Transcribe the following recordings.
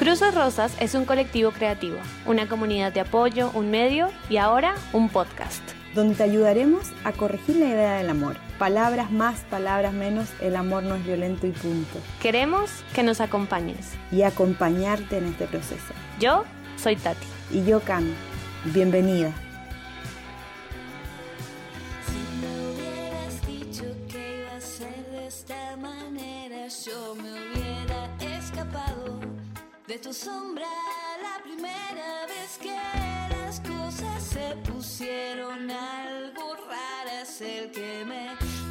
Cruces Rosas es un colectivo creativo, una comunidad de apoyo, un medio y ahora un podcast. Donde te ayudaremos a corregir la idea del amor. Palabras más, palabras menos, el amor no es violento y punto. Queremos que nos acompañes. Y acompañarte en este proceso. Yo soy Tati. Y yo Cami. Bienvenida. De tu sombra la primera vez que las cosas se pusieron algo raras. El que me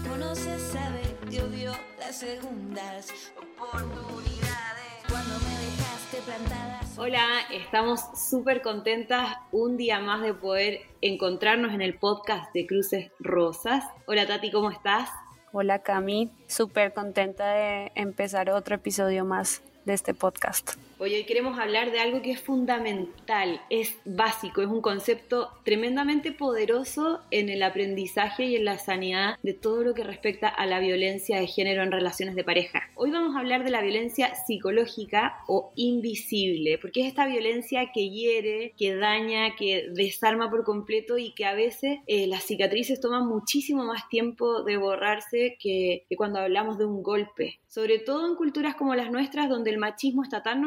conoce sabe que odio las segundas oportunidades. Cuando me dejaste plantada. Hola, estamos súper contentas un día más de poder encontrarnos en el podcast de Cruces Rosas. Hola Tati, ¿cómo estás? Hola Cami, súper contenta de empezar otro episodio más de este podcast. Hoy queremos hablar de algo que es fundamental, es básico, es un concepto tremendamente poderoso en el aprendizaje y en la sanidad de todo lo que respecta a la violencia de género en relaciones de pareja. Hoy vamos a hablar de la violencia psicológica o invisible, porque es esta violencia que hiere, que daña, que desarma por completo y que a veces eh, las cicatrices toman muchísimo más tiempo de borrarse que, que cuando hablamos de un golpe. Sobre todo en culturas como las nuestras, donde el machismo está tan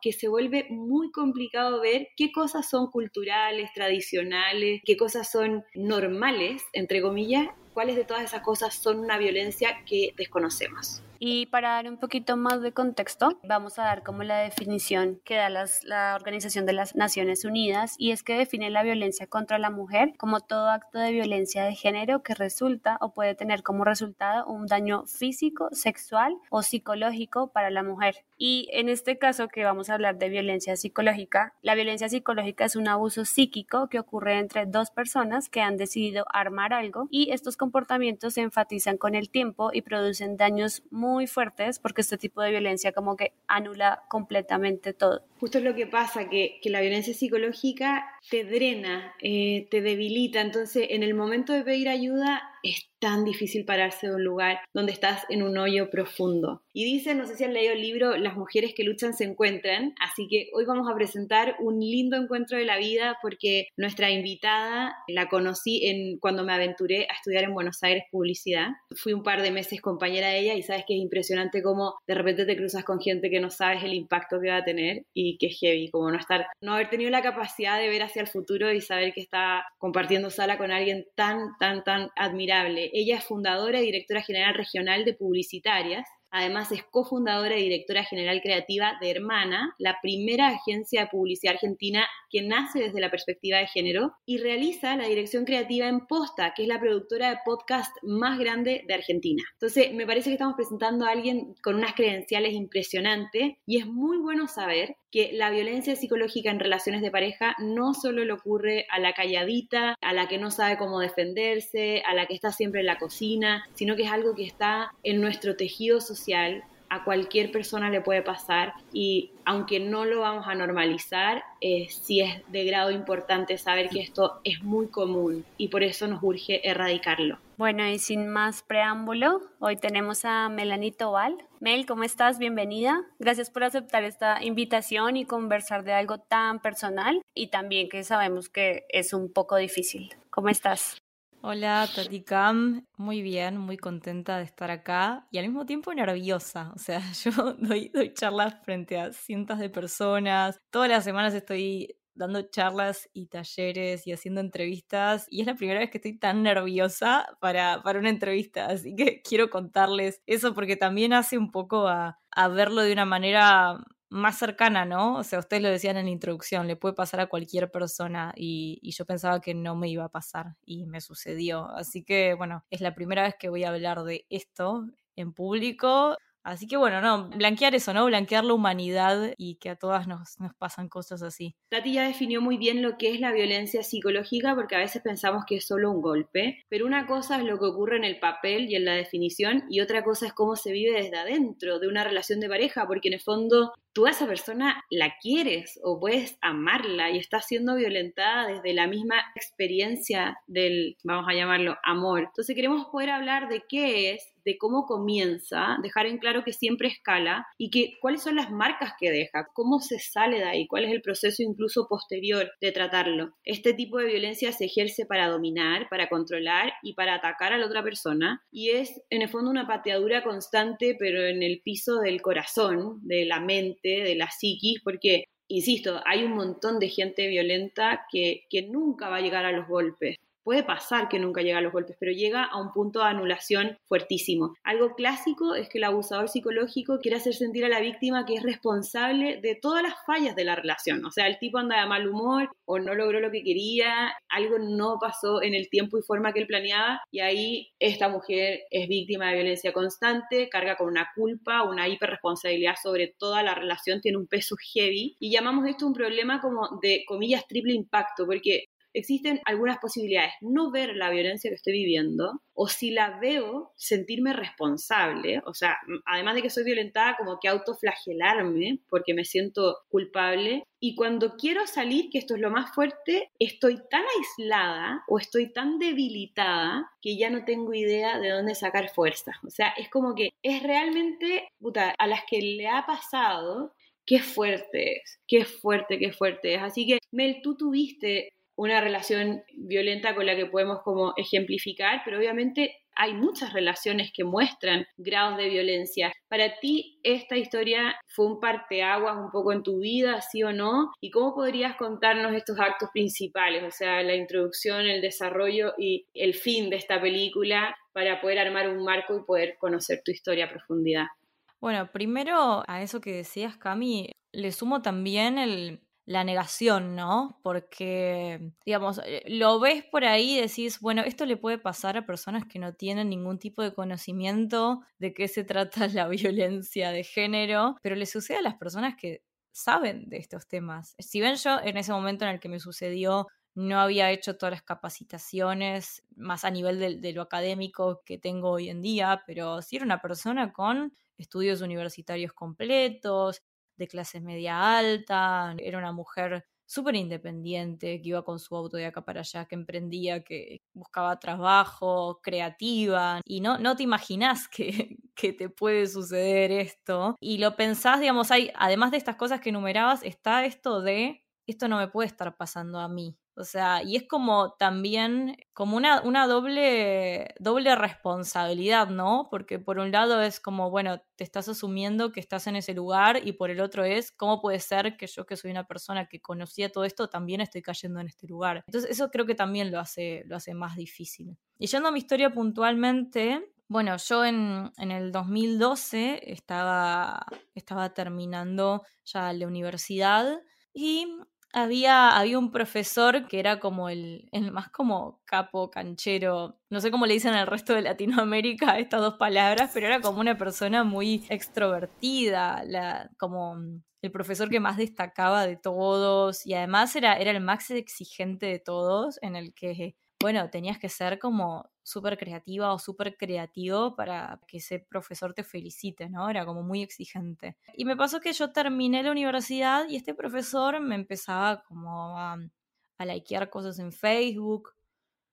que se vuelve muy complicado ver qué cosas son culturales, tradicionales, qué cosas son normales, entre comillas, cuáles de todas esas cosas son una violencia que desconocemos. Y para dar un poquito más de contexto, vamos a dar como la definición que da la Organización de las Naciones Unidas y es que define la violencia contra la mujer como todo acto de violencia de género que resulta o puede tener como resultado un daño físico, sexual o psicológico para la mujer. Y en este caso que vamos a hablar de violencia psicológica, la violencia psicológica es un abuso psíquico que ocurre entre dos personas que han decidido armar algo y estos comportamientos se enfatizan con el tiempo y producen daños muy muy fuertes porque este tipo de violencia como que anula completamente todo. Justo es lo que pasa, que, que la violencia psicológica te drena, eh, te debilita, entonces en el momento de pedir ayuda es tan difícil pararse de un lugar donde estás en un hoyo profundo. Y dicen, no sé si han leído el libro, las mujeres que luchan se encuentran, así que hoy vamos a presentar un lindo encuentro de la vida porque nuestra invitada la conocí en, cuando me aventuré a estudiar en Buenos Aires publicidad. Fui un par de meses compañera de ella y sabes que es impresionante cómo de repente te cruzas con gente que no sabes el impacto que va a tener y que es heavy, como no estar, no haber tenido la capacidad de ver hacia el futuro y saber que está compartiendo sala con alguien tan, tan, tan admirable. Ella es fundadora y directora general regional de Publicitarias Además, es cofundadora y directora general creativa de Hermana, la primera agencia de publicidad argentina que nace desde la perspectiva de género y realiza la dirección creativa en Posta, que es la productora de podcast más grande de Argentina. Entonces, me parece que estamos presentando a alguien con unas credenciales impresionantes y es muy bueno saber que la violencia psicológica en relaciones de pareja no solo le ocurre a la calladita, a la que no sabe cómo defenderse, a la que está siempre en la cocina, sino que es algo que está en nuestro tejido social a cualquier persona le puede pasar y aunque no lo vamos a normalizar, eh, sí es de grado importante saber que esto es muy común y por eso nos urge erradicarlo. Bueno, y sin más preámbulo, hoy tenemos a Melanie Tobal. Mel, ¿cómo estás? Bienvenida. Gracias por aceptar esta invitación y conversar de algo tan personal y también que sabemos que es un poco difícil. ¿Cómo estás? Hola, Tati Cam. Muy bien, muy contenta de estar acá y al mismo tiempo nerviosa. O sea, yo doy, doy charlas frente a cientos de personas. Todas las semanas estoy dando charlas y talleres y haciendo entrevistas y es la primera vez que estoy tan nerviosa para, para una entrevista, así que quiero contarles eso porque también hace un poco a, a verlo de una manera más cercana, ¿no? O sea, ustedes lo decían en la introducción, le puede pasar a cualquier persona y, y, yo pensaba que no me iba a pasar y me sucedió. Así que, bueno, es la primera vez que voy a hablar de esto en público. Así que bueno, no, blanquear eso, ¿no? Blanquear la humanidad y que a todas nos, nos, pasan cosas así. Tati ya definió muy bien lo que es la violencia psicológica porque a veces pensamos que es solo un golpe, pero una cosa es lo que ocurre en el papel y en la definición y otra cosa es cómo se vive desde adentro de una relación de pareja, porque en el fondo tú a esa persona la quieres o puedes amarla y está siendo violentada desde la misma experiencia del, vamos a llamarlo, amor. Entonces queremos poder hablar de qué es de cómo comienza, dejar en claro que siempre escala y que cuáles son las marcas que deja, cómo se sale de ahí, cuál es el proceso incluso posterior de tratarlo. Este tipo de violencia se ejerce para dominar, para controlar y para atacar a la otra persona y es en el fondo una pateadura constante pero en el piso del corazón, de la mente, de la psiquis, porque insisto, hay un montón de gente violenta que, que, nunca va a llegar a los golpes puede pasar que nunca llega a los golpes, pero llega a un punto de anulación fuertísimo. Algo clásico es que el abusador psicológico quiere hacer sentir a la víctima que es responsable de todas las fallas de la relación. O sea, el tipo anda de mal humor o no logró lo que quería, algo no pasó en el tiempo y forma que él planeaba y ahí esta mujer es víctima de violencia constante, carga con una culpa, una hiperresponsabilidad sobre toda la relación, tiene un peso heavy y llamamos esto un problema como de comillas triple impacto, porque existen algunas posibilidades. No ver la violencia que estoy viviendo, o si la veo, sentirme responsable, o sea, además de que soy violentada, como que autoflagelarme porque me siento culpable. Y cuando quiero salir, que esto es lo más fuerte, estoy tan aislada o estoy tan debilitada que ya no tengo idea de dónde sacar fuerza. O sea, es como que es realmente, puta, a las que le ha pasado, qué fuerte es, qué fuerte, qué fuerte es. Así que, Mel, tú tuviste una relación violenta con la que podemos como ejemplificar, pero obviamente hay muchas relaciones que muestran grados de violencia. Para ti, esta historia fue un parteaguas un poco en tu vida, sí o no? ¿Y cómo podrías contarnos estos actos principales, o sea, la introducción, el desarrollo y el fin de esta película para poder armar un marco y poder conocer tu historia a profundidad? Bueno, primero a eso que decías, Cami, le sumo también el, la negación, ¿no? Porque, digamos, eh, lo ves por ahí y decís, bueno, esto le puede pasar a personas que no tienen ningún tipo de conocimiento de qué se trata la violencia de género, pero le sucede a las personas que saben de estos temas. Si ven yo en ese momento en el que me sucedió no había hecho todas las capacitaciones más a nivel de, de, lo académico que tengo hoy en día, pero sí era una persona con estudios universitarios completos, de clase media alta, era una mujer súper independiente, que iba con su auto de acá para allá, que emprendía, que buscaba trabajo, creativa, y no, no te imaginas que, que te puede suceder esto. Y lo pensás, digamos, hay, además de estas cosas que enumerabas, está esto de, esto no me puede estar pasando a mí. O sea, y es como también como una, una doble, doble responsabilidad, ¿no? Porque por un lado es como, bueno, te estás asumiendo que estás en ese lugar y por el otro es, ¿cómo puede ser que yo que soy una persona que conocía todo esto también estoy cayendo en este lugar? Entonces eso creo que también lo hace, lo hace más difícil. Y yendo a mi historia puntualmente, bueno, yo en, en, el 2012 estaba, estaba terminando ya la universidad y había, había un profesor que era como el, el, más como capo, canchero, no sé cómo le dicen al resto de Latinoamérica estas dos palabras, pero era como una persona muy extrovertida, la, como el profesor que más destacaba de todos y además era, era el más exigente de todos, en el que, bueno, tenías que ser como súper creativa o súper creativo para que ese profesor te felicite, ¿no? Era como muy exigente. Y me pasó que yo terminé la universidad y este profesor me empezaba como a, likear cosas en Facebook,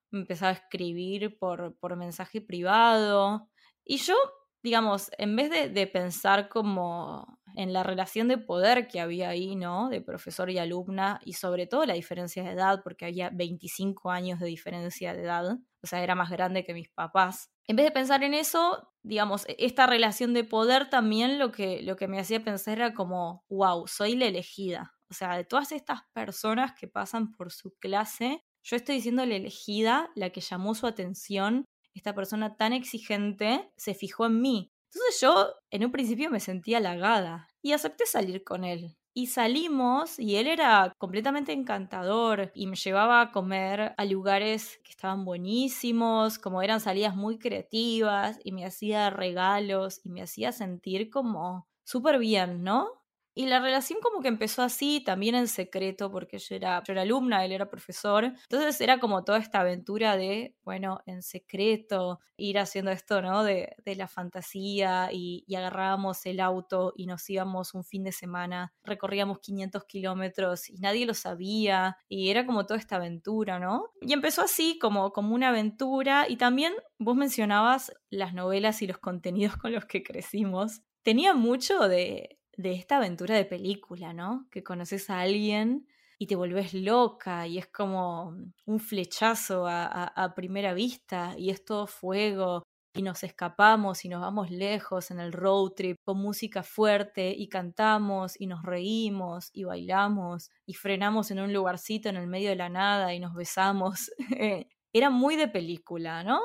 me empezaba a escribir por, por mensaje privado. Y yo, digamos, en vez de, de pensar como en la relación de poder que había ahí, ¿no? De profesor y alumna, y sobre todo la diferencia de edad, porque había 25 años de diferencia de edad, o sea, era más grande que mis papás. En vez de pensar en eso, digamos, e-, esta relación de poder también lo que, lo que me hacía pensar era como, wow, soy la elegida. O sea, de todas estas personas que pasan por su clase, yo estoy siendo la elegida, la que llamó su atención, esta persona tan exigente se fijó en mí. Entonces yo en un principio me sentía halagada y acepté salir con él. Y salimos y él era completamente encantador y me llevaba a comer a lugares que estaban buenísimos, como eran salidas muy creativas y me hacía regalos y me hacía sentir como súper bien, ¿no? Y la relación como que empezó así, también en secreto, porque yo era, yo era alumna, él era profesor. Entonces era como toda esta aventura de, bueno, en secreto, ir haciendo esto, ¿no? De, de la fantasía y, y, agarrábamos el auto y nos íbamos un fin de semana, recorríamos 500 kilómetros y nadie lo sabía. Y era como toda esta aventura, ¿no? Y empezó así, como, como una aventura. Y también vos mencionabas las novelas y los contenidos con los que crecimos. Tenía mucho de de esta aventura de película, ¿no? Que conoces a alguien y te volvés loca y es como un flechazo a, primera vista y es todo fuego y nos escapamos y nos vamos lejos en el road trip con música fuerte y cantamos y nos reímos y bailamos y frenamos en un lugarcito en el medio de la nada y nos besamos. Era muy de película, ¿no?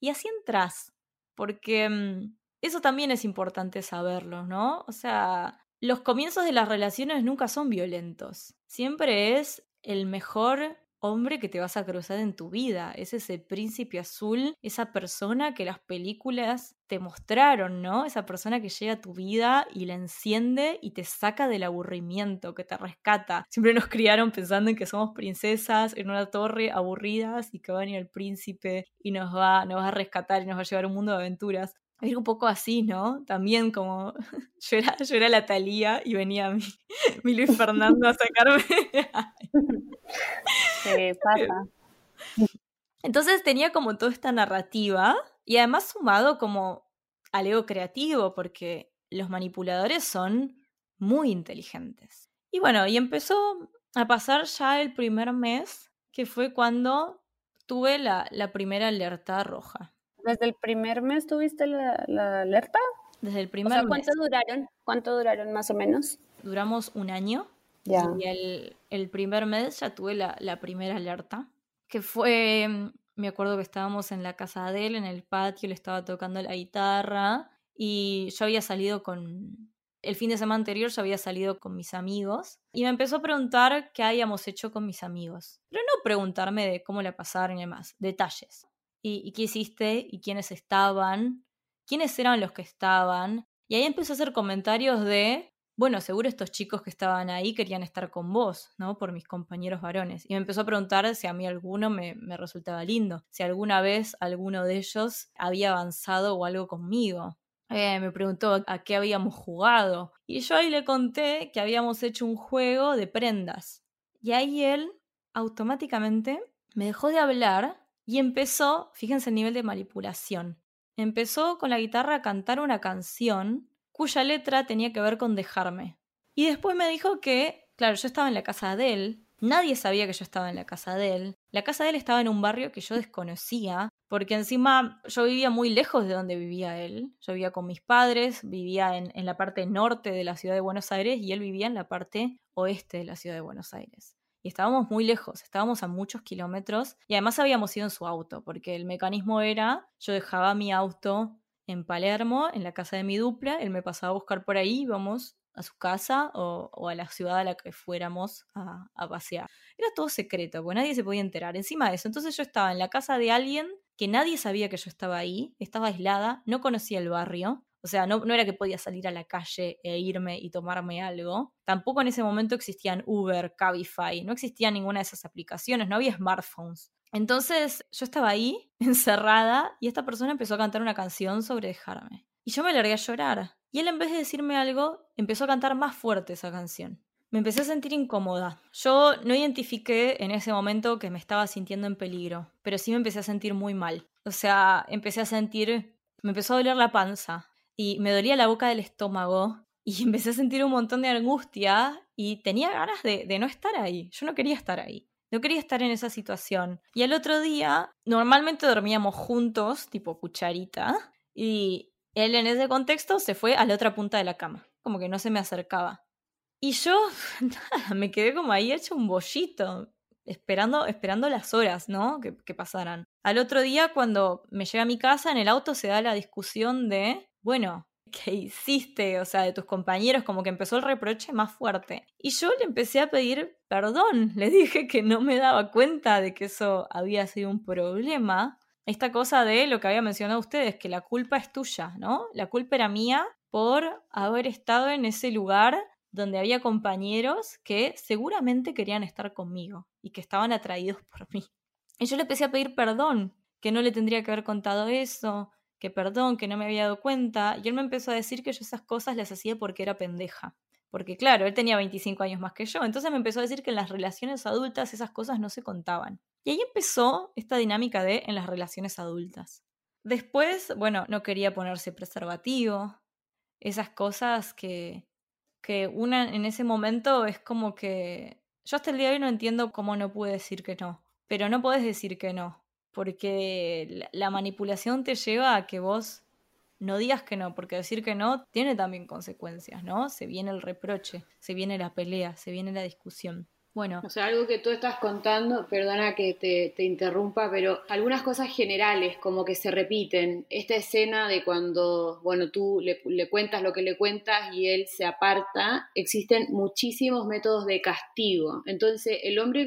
Y así entras, porque mm, eso también es importante saberlo, ¿no? O sea, los comienzos de las relaciones nunca son violentos. Siempre es el mejor hombre que te vas a cruzar en tu vida. Es ese príncipe azul, esa persona que las películas te mostraron, ¿no? Esa persona que llega a tu vida y la enciende y te saca del aburrimiento, que te rescata. Siempre nos criaron pensando en que somos princesas en una torre aburridas y que va a venir el príncipe y nos va, nos va a rescatar y nos va a llevar a un mundo de aventuras. Era un poco así, ¿no? También como yo era, yo era la Talía y venía mi, mi Luis Fernando a sacarme. ¿Qué pasa? Entonces tenía como toda esta narrativa y además sumado como al ego creativo, porque los manipuladores son muy inteligentes. Y bueno, y empezó a pasar ya el primer mes, que fue cuando tuve la, la primera alerta roja. ¿Desde el primer mes tuviste la, alerta? Desde el primer o ¿cuánto duraron? ¿Cuánto duraron más o menos? Duramos un año. Ya. Y el, el, primer mes ya tuve la, la, primera alerta, que fue, me acuerdo que estábamos en la casa de él, en el patio, le estaba tocando la guitarra y yo había salido con, el fin de semana anterior yo había salido con mis amigos y me empezó a preguntar qué habíamos hecho con mis amigos. Pero no preguntarme de cómo la pasaron y demás, detalles y, qué hiciste y quiénes estaban, quiénes eran los que estaban. Y ahí empezó a hacer comentarios de, bueno, seguro estos chicos que estaban ahí querían estar con vos, ¿no? Por mis compañeros varones. Y me empezó a preguntar si a mí alguno me, me resultaba lindo, si alguna vez alguno de ellos había avanzado o algo conmigo. Eh, me preguntó a qué habíamos jugado. Y yo ahí le conté que habíamos hecho un juego de prendas. Y ahí él automáticamente me dejó de hablar y empezó, fíjense el nivel de manipulación, empezó con la guitarra a cantar una canción cuya letra tenía que ver con dejarme. Y después me dijo que, claro, yo estaba en la casa de él, nadie sabía que yo estaba en la casa de él, la casa de él estaba en un barrio que yo desconocía, porque encima yo vivía muy lejos de donde vivía él, yo vivía con mis padres, vivía en, en la parte norte de la ciudad de Buenos Aires y él vivía en la parte oeste de la ciudad de Buenos Aires y estábamos muy lejos, estábamos a muchos kilómetros y además habíamos ido en su auto, porque el mecanismo era, yo dejaba mi auto en Palermo, en la casa de mi dupla, él me pasaba a buscar por ahí, íbamos a su casa o, a la ciudad a la que fuéramos a, a, pasear. Era todo secreto, porque nadie se podía enterar. Encima de eso, entonces yo estaba en la casa de alguien que nadie sabía que yo estaba ahí, estaba aislada, no conocía el barrio, o sea, no, era que podía salir a la calle e irme y tomarme algo. Tampoco en ese momento existían Uber, Cabify, no existía ninguna de esas aplicaciones, no había smartphones. Entonces yo estaba ahí, encerrada, y esta persona empezó a cantar una canción sobre dejarme. Y yo me largué a llorar. Y él en vez de decirme algo, empezó a cantar más fuerte esa canción. Me empecé a sentir incómoda. Yo no identifiqué en ese momento que me estaba sintiendo en peligro, pero sí me empecé a sentir muy mal. O sea, empecé a sentir, me empezó a doler la panza, y me dolía la boca del estómago y empecé a sentir un montón de angustia y tenía ganas de, no estar ahí. Yo no quería estar ahí. No quería estar en esa situación. Y al otro día, normalmente dormíamos juntos, tipo cucharita, y él en ese contexto se fue a la otra punta de la cama, como que no se me acercaba. Y yo, nada, me quedé como ahí hecho un bollito, esperando, esperando las horas, ¿no? Que pasaran. Al otro día, cuando me llega a mi casa, en el auto se da la discusión de bueno, ¿qué hiciste? O sea, de tus compañeros, como que empezó el reproche más fuerte. Y yo le empecé a pedir perdón, le dije que no me daba cuenta de que eso había sido un problema. Esta cosa de lo que había mencionado ustedes, que la culpa es tuya, ¿no? La culpa era mía por haber estado en ese lugar donde había compañeros que seguramente querían estar conmigo y que estaban atraídos por mí. Y yo le empecé a pedir perdón, que no le tendría que haber contado eso, que perdón, que no me había dado cuenta, y él me empezó a decir que yo esas cosas las hacía porque era pendeja. Porque claro, él tenía 25 años más que yo, entonces me empezó a decir que en las relaciones adultas esas cosas no se contaban. Y ahí empezó esta dinámica de en las relaciones adultas. Después, bueno, no quería ponerse preservativo, esas cosas que, que una en ese momento es como que yo hasta el día de hoy no entiendo cómo no pude decir que no, pero no puedes decir que no, porque la manipulación te lleva a que vos no digas que no, porque decir que no tiene también consecuencias, ¿no? Se viene el reproche, se viene la pelea, se viene la discusión. Bueno. O sea, algo que tú estás contando, perdona que te, interrumpa, pero algunas cosas generales como que se repiten. Esta escena de cuando, bueno, tú le, cuentas lo que le cuentas y él se aparta, existen muchísimos métodos de castigo. Entonces, el hombre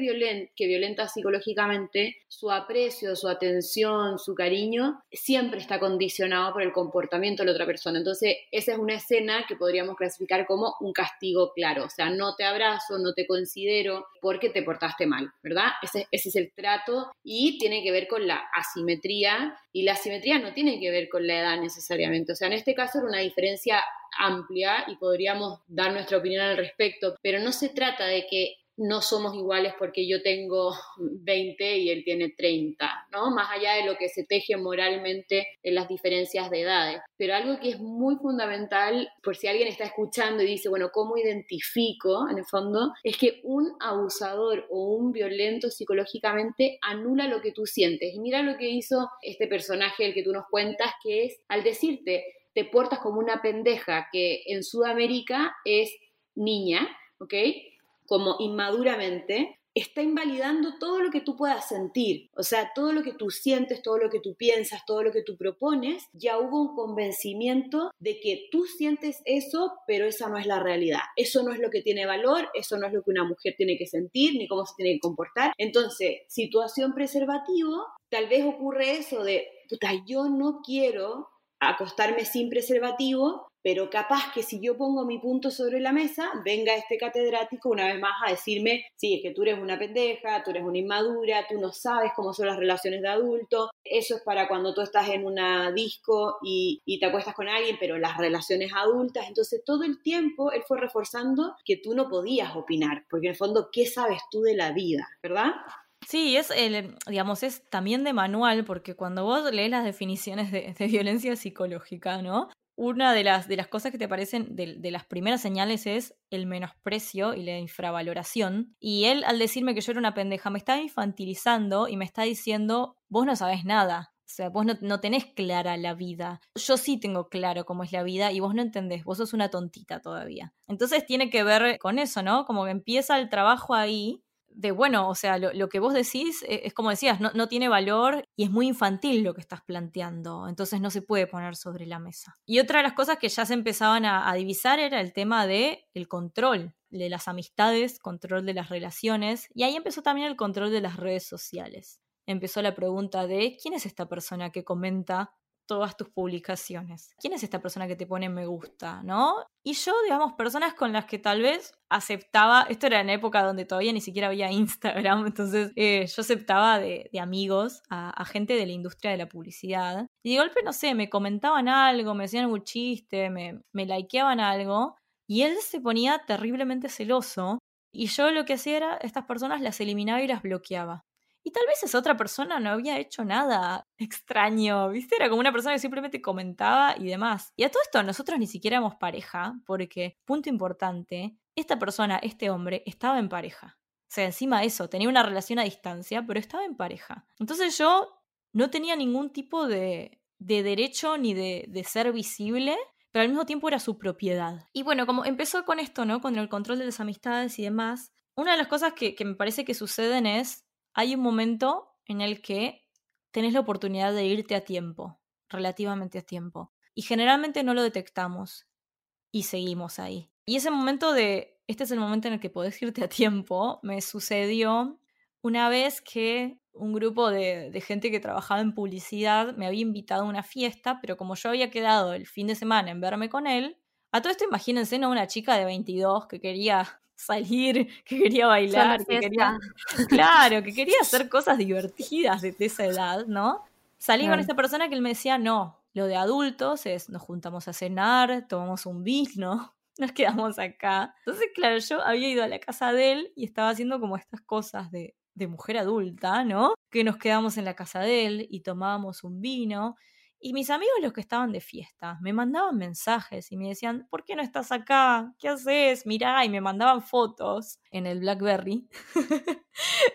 que violenta psicológicamente, su aprecio, su atención, su cariño, siempre está condicionado por el comportamiento de la otra persona. Entonces, esa es una escena que podríamos clasificar como un castigo claro. O sea, no te abrazo, no te considero, porque te portaste mal, ¿verdad? Ese, es el trato y tiene que ver con la asimetría y la asimetría no tiene que ver con la edad necesariamente. O sea, en este caso era una diferencia amplia y podríamos dar nuestra opinión al respecto, pero no se trata de que no somos iguales porque yo tengo 20 y él tiene 30, ¿no? Más allá de lo que se teje moralmente en las diferencias de edades. Pero algo que es muy fundamental, por si alguien está escuchando y dice, bueno, ¿cómo identifico en el fondo? Es que un abusador o un violento psicológicamente anula lo que tú sientes. Y mira lo que hizo este personaje, el que tú nos cuentas, que es al decirte, te portas como una pendeja, que en Sudamérica es niña, ¿ok? Como inmaduramente, está invalidando todo lo que tú puedas sentir. O sea, todo lo que tú sientes, todo lo que tú piensas, todo lo que tú propones, ya hubo un convencimiento de que tú sientes eso, pero esa no es la realidad. Eso no es lo que tiene valor, eso no es lo que una mujer tiene que sentir, ni cómo se tiene que comportar. Entonces, situación preservativo, tal vez ocurre eso de, puta, yo no quiero acostarme sin preservativo, pero capaz que si yo pongo mi punto sobre la mesa, venga este catedrático una vez más a decirme, sí, es que tú eres una pendeja, tú eres una inmadura, tú no sabes cómo son las relaciones de adulto, eso es para cuando tú estás en una disco y, y te acuestas con alguien, pero las relaciones adultas, entonces todo el tiempo él fue reforzando que tú no podías opinar, porque en el fondo, ¿qué sabes tú de la vida? ¿Verdad? Sí, es el, digamos, es también de manual, porque cuando vos lees las definiciones de, de violencia psicológica, ¿no? Una de las, de las cosas que te parecen de, las primeras señales es el menosprecio y la infravaloración. Y él, al decirme que yo era una pendeja, me está infantilizando y me está diciendo, vos no sabés nada. O sea, vos no, no, tenés clara la vida. Yo sí tengo claro cómo es la vida y vos no entendés, vos sos una tontita todavía. Entonces tiene que ver con eso, ¿no? Como que empieza el trabajo ahí de, bueno, o sea, lo, que vos decís e, es, como decías, no, no, tiene valor y es muy infantil lo que estás planteando, entonces no se puede poner sobre la mesa. Y otra de las cosas que ya se empezaban a, divisar era el tema de el control de las amistades, control de las relaciones, y ahí empezó también el control de las redes sociales. Empezó la pregunta de quién es esta persona que comenta todas tus publicaciones. ¿Quién es esta persona que te pone me gusta, no? Y yo, digamos, personas con las que tal vez aceptaba, esto era en época donde todavía ni siquiera había Instagram, entonces eh, yo aceptaba de, amigos a, gente de la industria de la publicidad. Y de golpe, no sé, me comentaban algo, me hacían algún chiste, me, me likeaban algo, y él se ponía terriblemente celoso. Y yo lo que hacía era, estas personas las eliminaba y las bloqueaba. Y tal vez esa otra persona no había hecho nada extraño, ¿viste? Era como una persona que simplemente comentaba y demás. Y a todo esto nosotros ni siquiera éramos pareja, porque, punto importante, esta persona, este hombre, estaba en pareja. O sea, encima de eso, tenía una relación a distancia, pero estaba en pareja. Entonces yo no tenía ningún tipo de, de derecho ni de, de ser visible pero al mismo tiempo era su propiedad. Y bueno, como empezó con esto, ¿no? Con el control de las amistades y demás, una de las cosas que, que me parece que suceden es hay un momento en el que tenés la oportunidad de irte a tiempo, relativamente a tiempo. Y generalmente no lo detectamos y seguimos ahí. Y ese momento de, este es el momento en el que podés irte a tiempo, me sucedió una vez que un grupo de, de, gente que trabajaba en publicidad me había invitado a una fiesta, pero como yo había quedado el fin de semana en verme con él, A todo esto imagínense, ¿no? Una chica de 22 que quería salir, que quería bailar, que quería... Claro, que quería hacer cosas divertidas de, esa edad, ¿no? Salí con esta persona que él me decía, no, lo de adultos es nos juntamos a cenar, tomamos un vino, nos quedamos acá. Entonces, claro, yo había ido a la casa de él y estaba haciendo como estas cosas de, de mujer adulta, ¿no? Que nos quedamos en la casa de él y tomábamos un vino. Y mis amigos, los que estaban de fiesta, me mandaban mensajes y me decían, ¿por qué no estás acá? ¿Qué haces? Mirá, y me mandaban fotos en el Blackberry.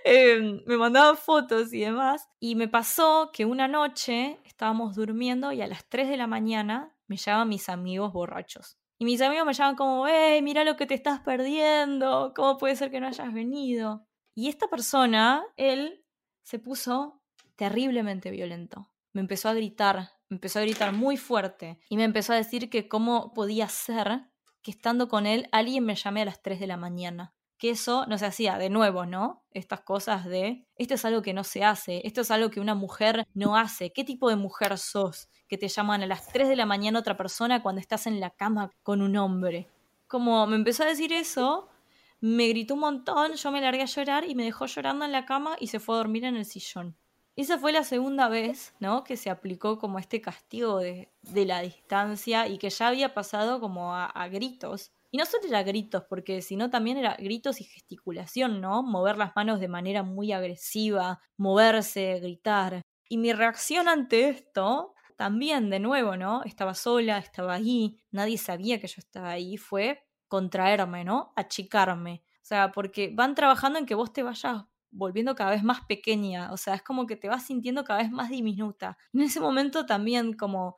Em, me mandaban fotos y demás. Y me pasó que una noche estábamos durmiendo y a las 3 de la mañana me llaman mis amigos borrachos. Y mis amigos me llaman como, hey, mira lo que te estás perdiendo, ¿cómo puede ser que no hayas venido? Y esta persona, él, se puso terriblemente violento. Me empezó a gritar, empezó a gritar muy fuerte y me empezó a decir que cómo podía ser que estando con él alguien me llame a las 3 de la mañana. Que eso no se hacía de nuevo, ¿no? Estas cosas de, esto es algo que no se hace, esto es algo que una mujer no hace. ¿Qué tipo de mujer sos que te llaman a las 3 de la mañana otra persona cuando estás en la cama con un hombre? Como me empezó a decir eso, me gritó un montón, yo me largué a llorar y me dejó llorando en la cama y se fue a dormir en el sillón. Esa fue la segunda vez, ¿no? Que se aplicó como este castigo de, la distancia y que ya había pasado como a, a, gritos. Y no solo era gritos, porque sino también era gritos y gesticulación, ¿no? Mover las manos de manera muy agresiva, moverse, gritar. Y mi reacción ante esto, también de nuevo, ¿no? Estaba sola, estaba ahí, nadie sabía que yo estaba ahí, fue contraerme, ¿no? Achicarme. O sea, porque van trabajando en que vos te vayas volviendo cada vez más pequeña, o sea, es como que te vas sintiendo cada vez más diminuta. En ese momento también como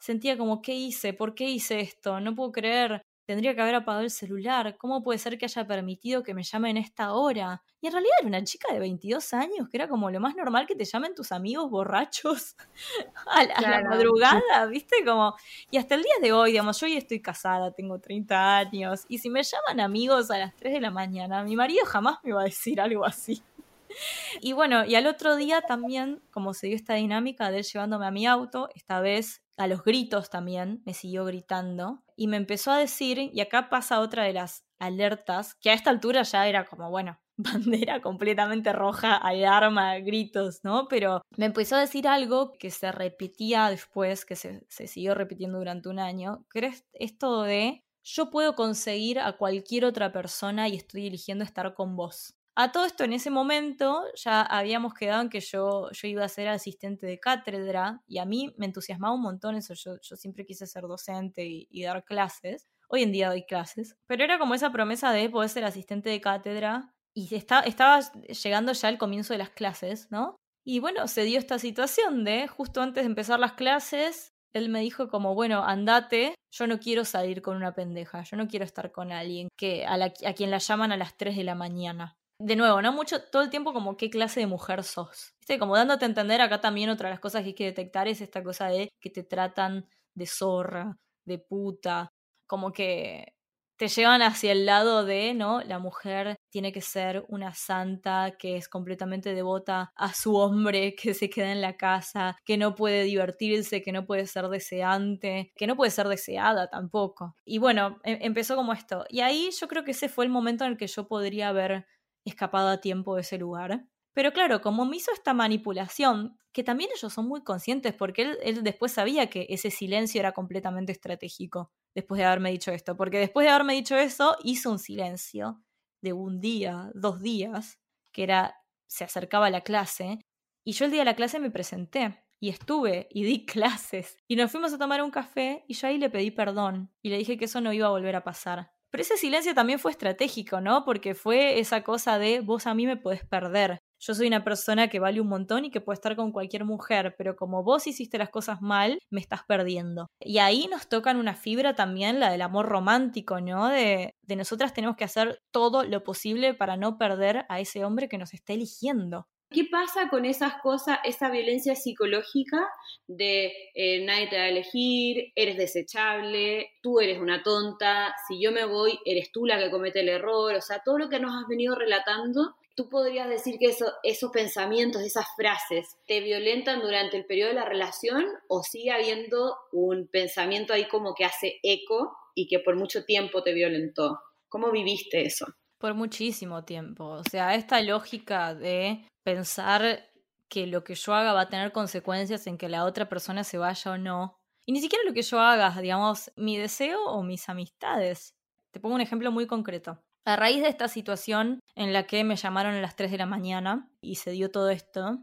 sentía como, ¿qué hice? ¿Por qué hice esto? No puedo creer Tendría que haber apagado el celular. ¿Cómo puede ser que haya permitido que me llamen esta hora? Y en realidad era una chica de 22 años, que era como lo más normal que te llamen tus amigos borrachos a la, madrugada, ¿viste? Como, y hasta el día de hoy, digamos, yo hoy estoy casada, tengo 30 años, y si me llaman amigos a las 3 de la mañana, mi marido jamás me va a decir algo así. Y bueno, y al otro día también, como se dio esta dinámica de él llevándome a mi auto, esta vez a los gritos también, me siguió gritando y me empezó a decir, y acá pasa otra de las alertas, que a esta altura ya era como, bueno, bandera completamente roja, alarma, gritos, ¿no? Pero me empezó a decir algo que se repetía después, que se, se siguió repitiendo durante un año, que era esto de yo puedo conseguir a cualquier otra persona y estoy eligiendo estar con vos. A todo esto, en ese momento ya habíamos quedado en que yo, yo iba a ser asistente de cátedra y a mí me entusiasmaba un montón eso. Yo, siempre quise ser docente y, dar clases. Hoy en día doy clases. Pero era como esa promesa de poder ser asistente de cátedra y estaba llegando ya el comienzo de las clases, ¿no? Y bueno, se dio esta situación de justo antes de empezar las clases, él me dijo como, bueno, andate, yo no quiero salir con una pendeja, yo no quiero estar con alguien que a, a quien la llaman a las 3 de la mañana de nuevo, no mucho, todo el tiempo como qué clase de mujer sos. ¿Viste? Como dándote a entender acá también otra de las cosas que hay que detectar es esta cosa de que te tratan de zorra, de puta, como que te llevan hacia el lado de, ¿no? La mujer tiene que ser una santa que es completamente devota a su hombre, que se queda en la casa, que no puede divertirse, que no puede ser deseante, que no puede ser deseada tampoco. Y bueno, em, empezó como esto. Y ahí yo creo que ese fue el momento en el que yo podría haber escapado a tiempo de ese lugar. Pero claro, como me hizo esta manipulación, que también ellos son muy conscientes, porque él, después sabía que ese silencio era completamente estratégico, después de haberme dicho esto, porque después de haberme dicho eso, hizo un silencio de un día, dos días, que era, se acercaba a la clase, y yo el día de la clase me presenté, y estuve, y di clases, y nos fuimos a tomar un café, y yo ahí le pedí perdón, y le dije que eso no iba a volver a pasar, pero ese silencio también fue estratégico, ¿no? Porque fue esa cosa de vos a mí me podés perder. Yo soy una persona que vale un montón y que puede estar con cualquier mujer, pero como vos hiciste las cosas mal, me estás perdiendo. Y ahí nos tocan una fibra también, la del amor romántico, ¿no? De, de nosotras tenemos que hacer todo lo posible para no perder a ese hombre que nos está eligiendo. ¿Qué pasa con esas cosas, esa violencia psicológica de eh, nadie te va a elegir, eres desechable, tú eres una tonta, si yo me voy, eres tú la que comete el error, o sea, todo lo que nos has venido relatando ¿Tú podrías decir que eso, esos pensamientos, esas frases, te violentan durante el periodo de la relación o sigue habiendo un pensamiento ahí como que hace eco y que por mucho tiempo te violentó? ¿Cómo viviste eso? Por muchísimo tiempo. O sea, esta lógica de pensar que lo que yo haga va a tener consecuencias en que la otra persona se vaya o no. Y ni siquiera lo que yo haga, digamos, mi deseo o mis amistades. Te pongo un ejemplo muy concreto. A raíz de esta situación en la que me llamaron a las 3 de la mañana y se dio todo esto,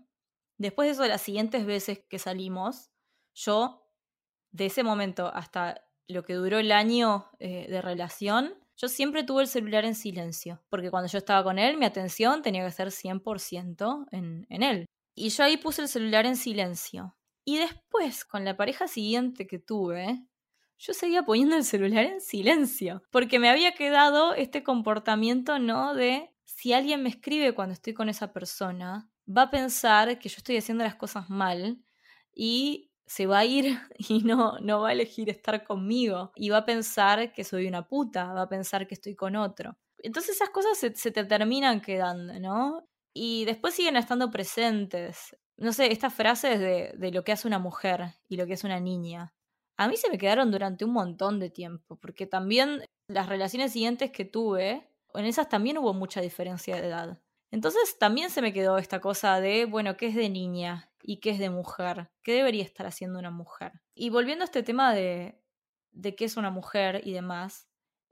después de eso, las siguientes veces que salimos, yo, de ese momento hasta lo que duró el año eh, de relación, yo siempre tuve el celular en silencio, porque cuando yo estaba con él, mi atención tenía que ser 100% en, en él. Y yo ahí puse el celular en silencio. Y después, con la pareja siguiente que tuve, yo seguía poniendo el celular en silencio, porque me había quedado este comportamiento, ¿no? De si alguien me escribe cuando estoy con esa persona, va a pensar que yo estoy haciendo las cosas mal y se va a ir y no, no va a elegir estar conmigo y va a pensar que soy una puta, va a pensar que estoy con otro. Entonces esas cosas se, te terminan quedando, ¿no? Y después siguen estando presentes. No sé, estas frases de, de lo que hace una mujer y lo que es una niña a mí se me quedaron durante un montón de tiempo, porque también las relaciones siguientes que tuve, en esas también hubo mucha diferencia de edad. Entonces también se me quedó esta cosa de, bueno, ¿qué es de niña y qué es de mujer? ¿Qué debería estar haciendo una mujer? Y volviendo a este tema de, de qué es una mujer y demás,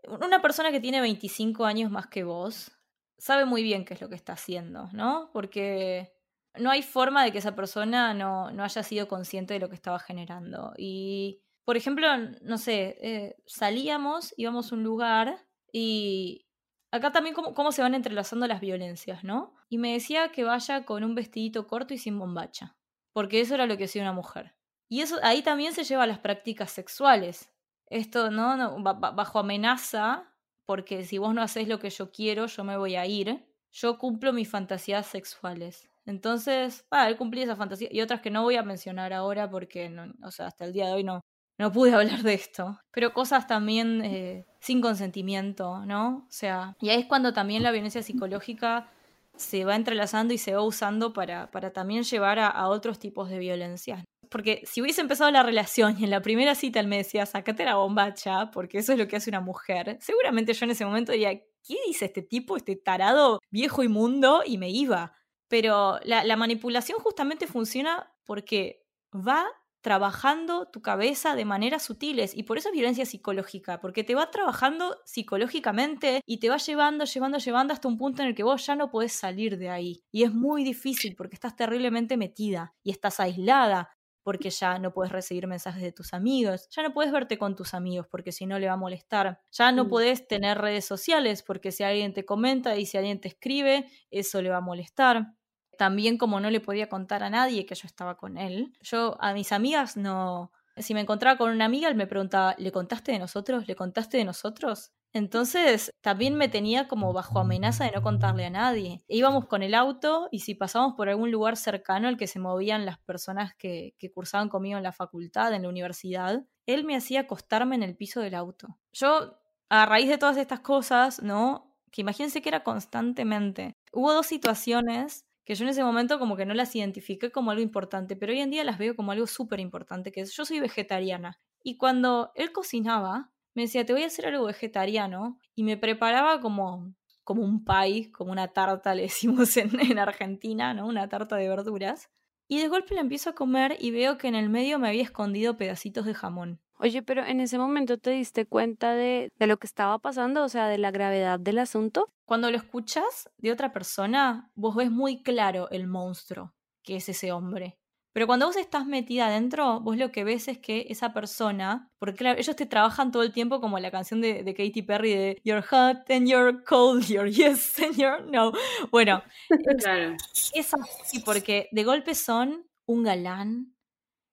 una persona que tiene 25 años más que vos sabe muy bien qué es lo que está haciendo, ¿no? Porque no hay forma de que esa persona no, no haya sido consciente de lo que estaba generando. Y por ejemplo, no sé, eh, salíamos, íbamos a un lugar y acá también cómo, se van entrelazando las violencias, ¿no? Y me decía que vaya con un vestidito corto y sin bombacha, porque eso era lo que hacía una mujer. Y eso ahí también se lleva a las prácticas sexuales. Esto, ¿no? no bajo amenaza, porque si vos no haces lo que yo quiero, yo me voy a ir. Yo cumplo mis fantasías sexuales. Entonces, ah, él cumplía esa fantasía y otras que no voy a mencionar ahora porque, no, o sea, hasta el día de hoy no, no pude hablar de esto. Pero cosas también eh, sin consentimiento, ¿no? O sea, y ahí es cuando también la violencia psicológica se va entrelazando y se va usando para, para también llevar a, otros tipos de violencia. Porque si hubiese empezado la relación y en la primera cita él me decía, sacate la bombacha, porque eso es lo que hace una mujer, seguramente yo en ese momento diría, ¿qué dice este tipo, este tarado viejo inmundo? Y me iba. Pero la manipulación justamente funciona porque va trabajando tu cabeza de maneras sutiles y por eso es violencia psicológica, porque te va trabajando psicológicamente y te va llevando, llevando, llevando hasta un punto en el que vos ya no podés salir de ahí. Y es muy difícil porque estás terriblemente metida y estás aislada porque ya no puedes recibir mensajes de tus amigos, ya no puedes verte con tus amigos porque si no le va a molestar, ya no puedes tener redes sociales porque si alguien te comenta y si alguien te escribe, eso le va a molestar también como no le podía contar a nadie que yo estaba con él, yo a mis amigas no... Si me encontraba con una amiga, él me preguntaba, ¿le contaste de nosotros? ¿Le contaste de nosotros? Entonces también me tenía como bajo amenaza de no contarle a nadie. íbamos con el auto y si pasábamos por algún lugar cercano al que se movían las personas que, que cursaban conmigo en la facultad, en la universidad, él me hacía acostarme en el piso del auto. Yo, a raíz de todas estas cosas, ¿no? Que imagínense que era constantemente. Hubo dos situaciones que yo en ese momento como que no las identifiqué como algo importante, pero hoy en día las veo como algo súper importante, que es yo soy vegetariana. Y cuando él cocinaba, me decía, te voy a hacer algo vegetariano, y me preparaba como, como un pie, como una tarta, le decimos en, en Argentina, ¿no? Una tarta de verduras. Y de golpe la empiezo a comer y veo que en el medio me había escondido pedacitos de jamón. Oye, pero en ese momento te diste cuenta de, de, lo que estaba pasando, o sea, de la gravedad del asunto. Cuando lo escuchas de otra persona, vos ves muy claro el monstruo que es ese hombre. Pero cuando vos estás metida adentro, vos lo que ves es que esa persona, porque claro, ellos te trabajan todo el tiempo como la canción de, de Katy Perry de You're hot and you're cold, you're yes and you're no. Bueno, claro. es así porque de golpe son un galán,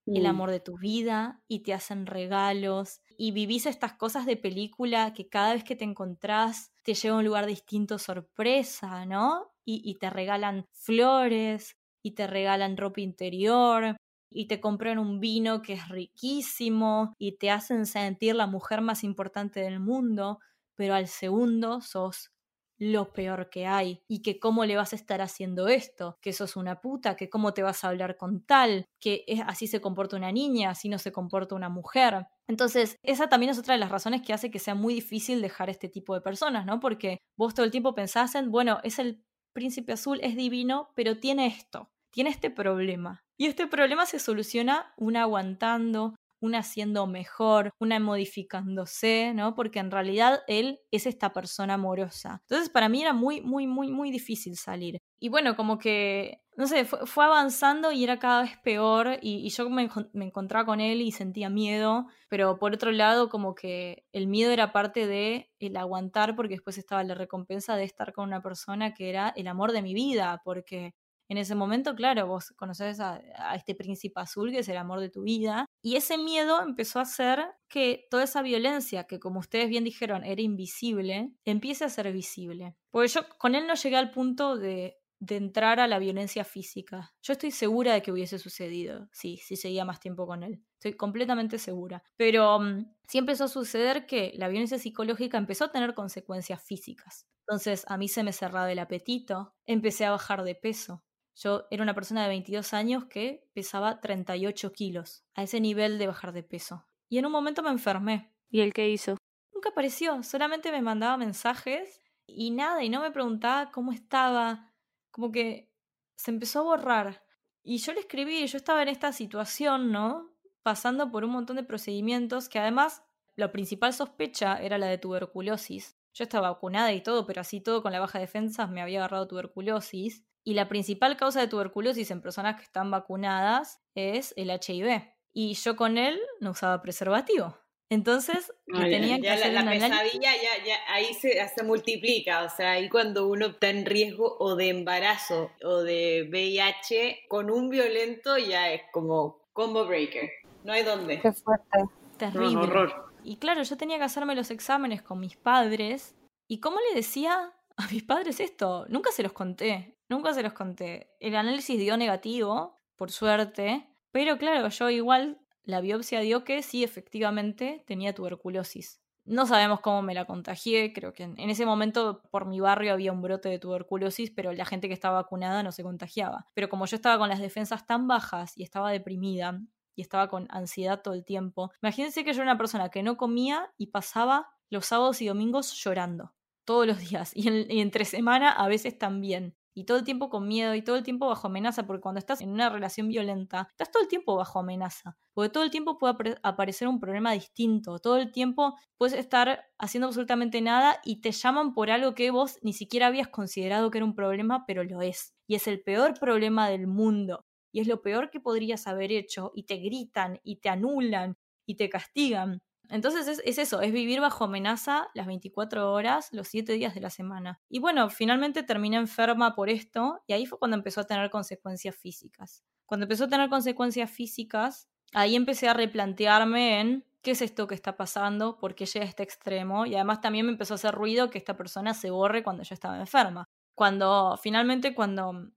el mm. amor de tu vida y te hacen regalos y vivís estas cosas de película que cada vez que te encontrás te lleva a un lugar distinto sorpresa, ¿no? Y, y te regalan flores y te regalan ropa interior y te compran un vino que es riquísimo y te hacen sentir la mujer más importante del mundo, pero al segundo sos lo peor que hay y que cómo le vas a estar haciendo esto, que sos una puta, que cómo te vas a hablar con tal, que es, así se comporta una niña, así no se comporta una mujer. Entonces, esa también es otra de las razones que hace que sea muy difícil dejar este tipo de personas, ¿no? Porque vos todo el tiempo pensás en, bueno, es el príncipe azul, es divino, pero tiene esto, tiene este problema. Y este problema se soluciona una aguantando, una siendo mejor, una modificándose, ¿no? Porque en realidad él es esta persona amorosa. Entonces para mí era muy, muy, muy, muy difícil salir. Y bueno, como que, no sé, fue, avanzando y era cada vez peor y, yo me, me, encontraba con él y sentía miedo, pero por otro lado como que el miedo era parte de el aguantar porque después estaba la recompensa de estar con una persona que era el amor de mi vida, porque en ese momento, claro, vos conoces a, este príncipe azul que es el amor de tu vida. Y ese miedo empezó a hacer que toda esa violencia, que como ustedes bien dijeron era invisible, empiece a ser visible. Porque yo con él no llegué al punto de, entrar a la violencia física. Yo estoy segura de que hubiese sucedido, sí, si seguía más tiempo con él. Estoy completamente segura. Pero um, sí empezó a suceder que la violencia psicológica empezó a tener consecuencias físicas. Entonces a mí se me cerraba el apetito, empecé a bajar de peso, yo era una persona de 22 años que pesaba 38 kilos, a ese nivel de bajar de peso. Y en un momento me enfermé. ¿Y él qué hizo? Nunca apareció, solamente me mandaba mensajes y nada, y no me preguntaba cómo estaba. Como que se empezó a borrar. Y yo le escribí, yo estaba en esta situación, ¿no? Pasando por un montón de procedimientos que además la principal sospecha era la de tuberculosis. Yo estaba vacunada y todo, pero así todo con la baja defensa me había agarrado tuberculosis. Y la principal causa de tuberculosis en personas que están vacunadas es el HIV. Y yo con él no usaba preservativo. Entonces, tenía que hacer la, pesadilla ya, ya, ahí se, se, multiplica, o sea, ahí cuando uno está en riesgo o de embarazo o de VIH, con un violento ya es como combo breaker, no hay dónde. Qué fuerte. Terrible. horror. Y claro, yo tenía que hacerme los exámenes con mis padres, ¿y cómo le decía a mis padres esto? Nunca se los conté. Nunca se los conté. El análisis dio negativo, por suerte, pero claro, yo igual la biopsia dio que sí, efectivamente, tenía tuberculosis. No sabemos cómo me la contagié, creo que en, ese momento por mi barrio había un brote de tuberculosis, pero la gente que estaba vacunada no se contagiaba. Pero como yo estaba con las defensas tan bajas y estaba deprimida y estaba con ansiedad todo el tiempo, imagínense que yo era una persona que no comía y pasaba los sábados y domingos llorando todos los días y, entre semana a veces también y todo el tiempo con miedo y todo el tiempo bajo amenaza, porque cuando estás en una relación violenta, estás todo el tiempo bajo amenaza, porque todo el tiempo puede aparecer un problema distinto, todo el tiempo puedes estar haciendo absolutamente nada y te llaman por algo que vos ni siquiera habías considerado que era un problema, pero lo es. Y es el peor problema del mundo. Y es lo peor que podrías haber hecho y te gritan y te anulan y te castigan. Entonces es, eso, es vivir bajo amenaza las 24 horas, los 7 días de la semana. Y bueno, finalmente terminé enferma por esto y ahí fue cuando empezó a tener consecuencias físicas. Cuando empezó a tener consecuencias físicas, ahí empecé a replantearme en qué es esto que está pasando, por qué llega a este extremo y además también me empezó a hacer ruido que esta persona se borre cuando yo estaba enferma. Cuando finalmente cuando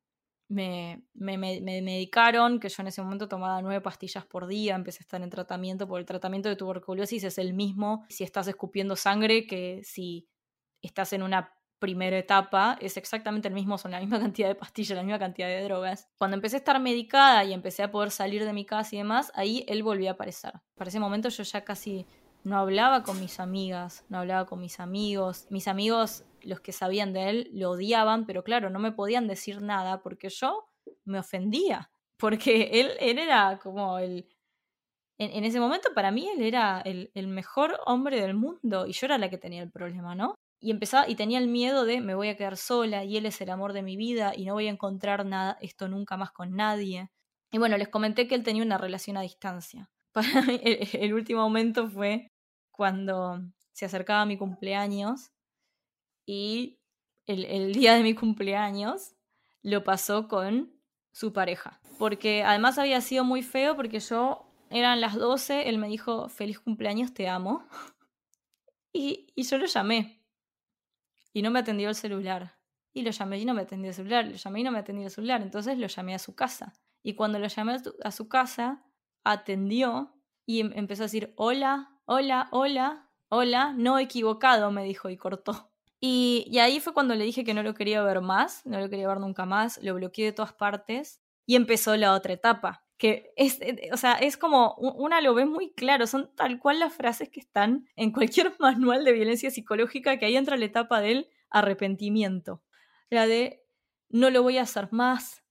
me, me, me, medicaron, que yo en ese momento tomaba nueve pastillas por día, empecé a estar en tratamiento, porque el tratamiento de tuberculosis es el mismo si estás escupiendo sangre que si estás en una primera etapa, es exactamente el mismo, son la misma cantidad de pastillas, la misma cantidad de drogas. Cuando empecé a estar medicada y empecé a poder salir de mi casa y demás, ahí él volvió a aparecer. Para ese momento yo ya casi no hablaba con mis amigas, no hablaba con mis amigos. Mis amigos los que sabían de él lo odiaban, pero claro, no me podían decir nada porque yo me ofendía, porque él, él era como el... En, ese momento para mí él era el, el mejor hombre del mundo y yo era la que tenía el problema, ¿no? Y empezaba y tenía el miedo de me voy a quedar sola y él es el amor de mi vida y no voy a encontrar nada, esto nunca más con nadie. Y bueno, les comenté que él tenía una relación a distancia. Para mí el, el último momento fue cuando se acercaba mi cumpleaños y el, día de mi cumpleaños lo pasó con su pareja. Porque además había sido muy feo porque yo eran las 12, él me dijo, feliz cumpleaños, te amo. Y, y yo lo llamé. Y no me atendió el celular. Y lo llamé y no me atendió el celular. Lo llamé y no me atendió el celular. Entonces lo llamé a su casa. Y cuando lo llamé a su casa, atendió y em, empezó a decir, hola, hola, hola, hola, no equivocado, me dijo y cortó. Y, y ahí fue cuando le dije que no lo quería ver más, no lo quería ver nunca más, lo bloqueé de todas partes y empezó la otra etapa, que es, eh, o sea, es como, una lo ve muy claro, son tal cual las frases que están en cualquier manual de violencia psicológica, que ahí entra la etapa del arrepentimiento, la de no lo voy a hacer más,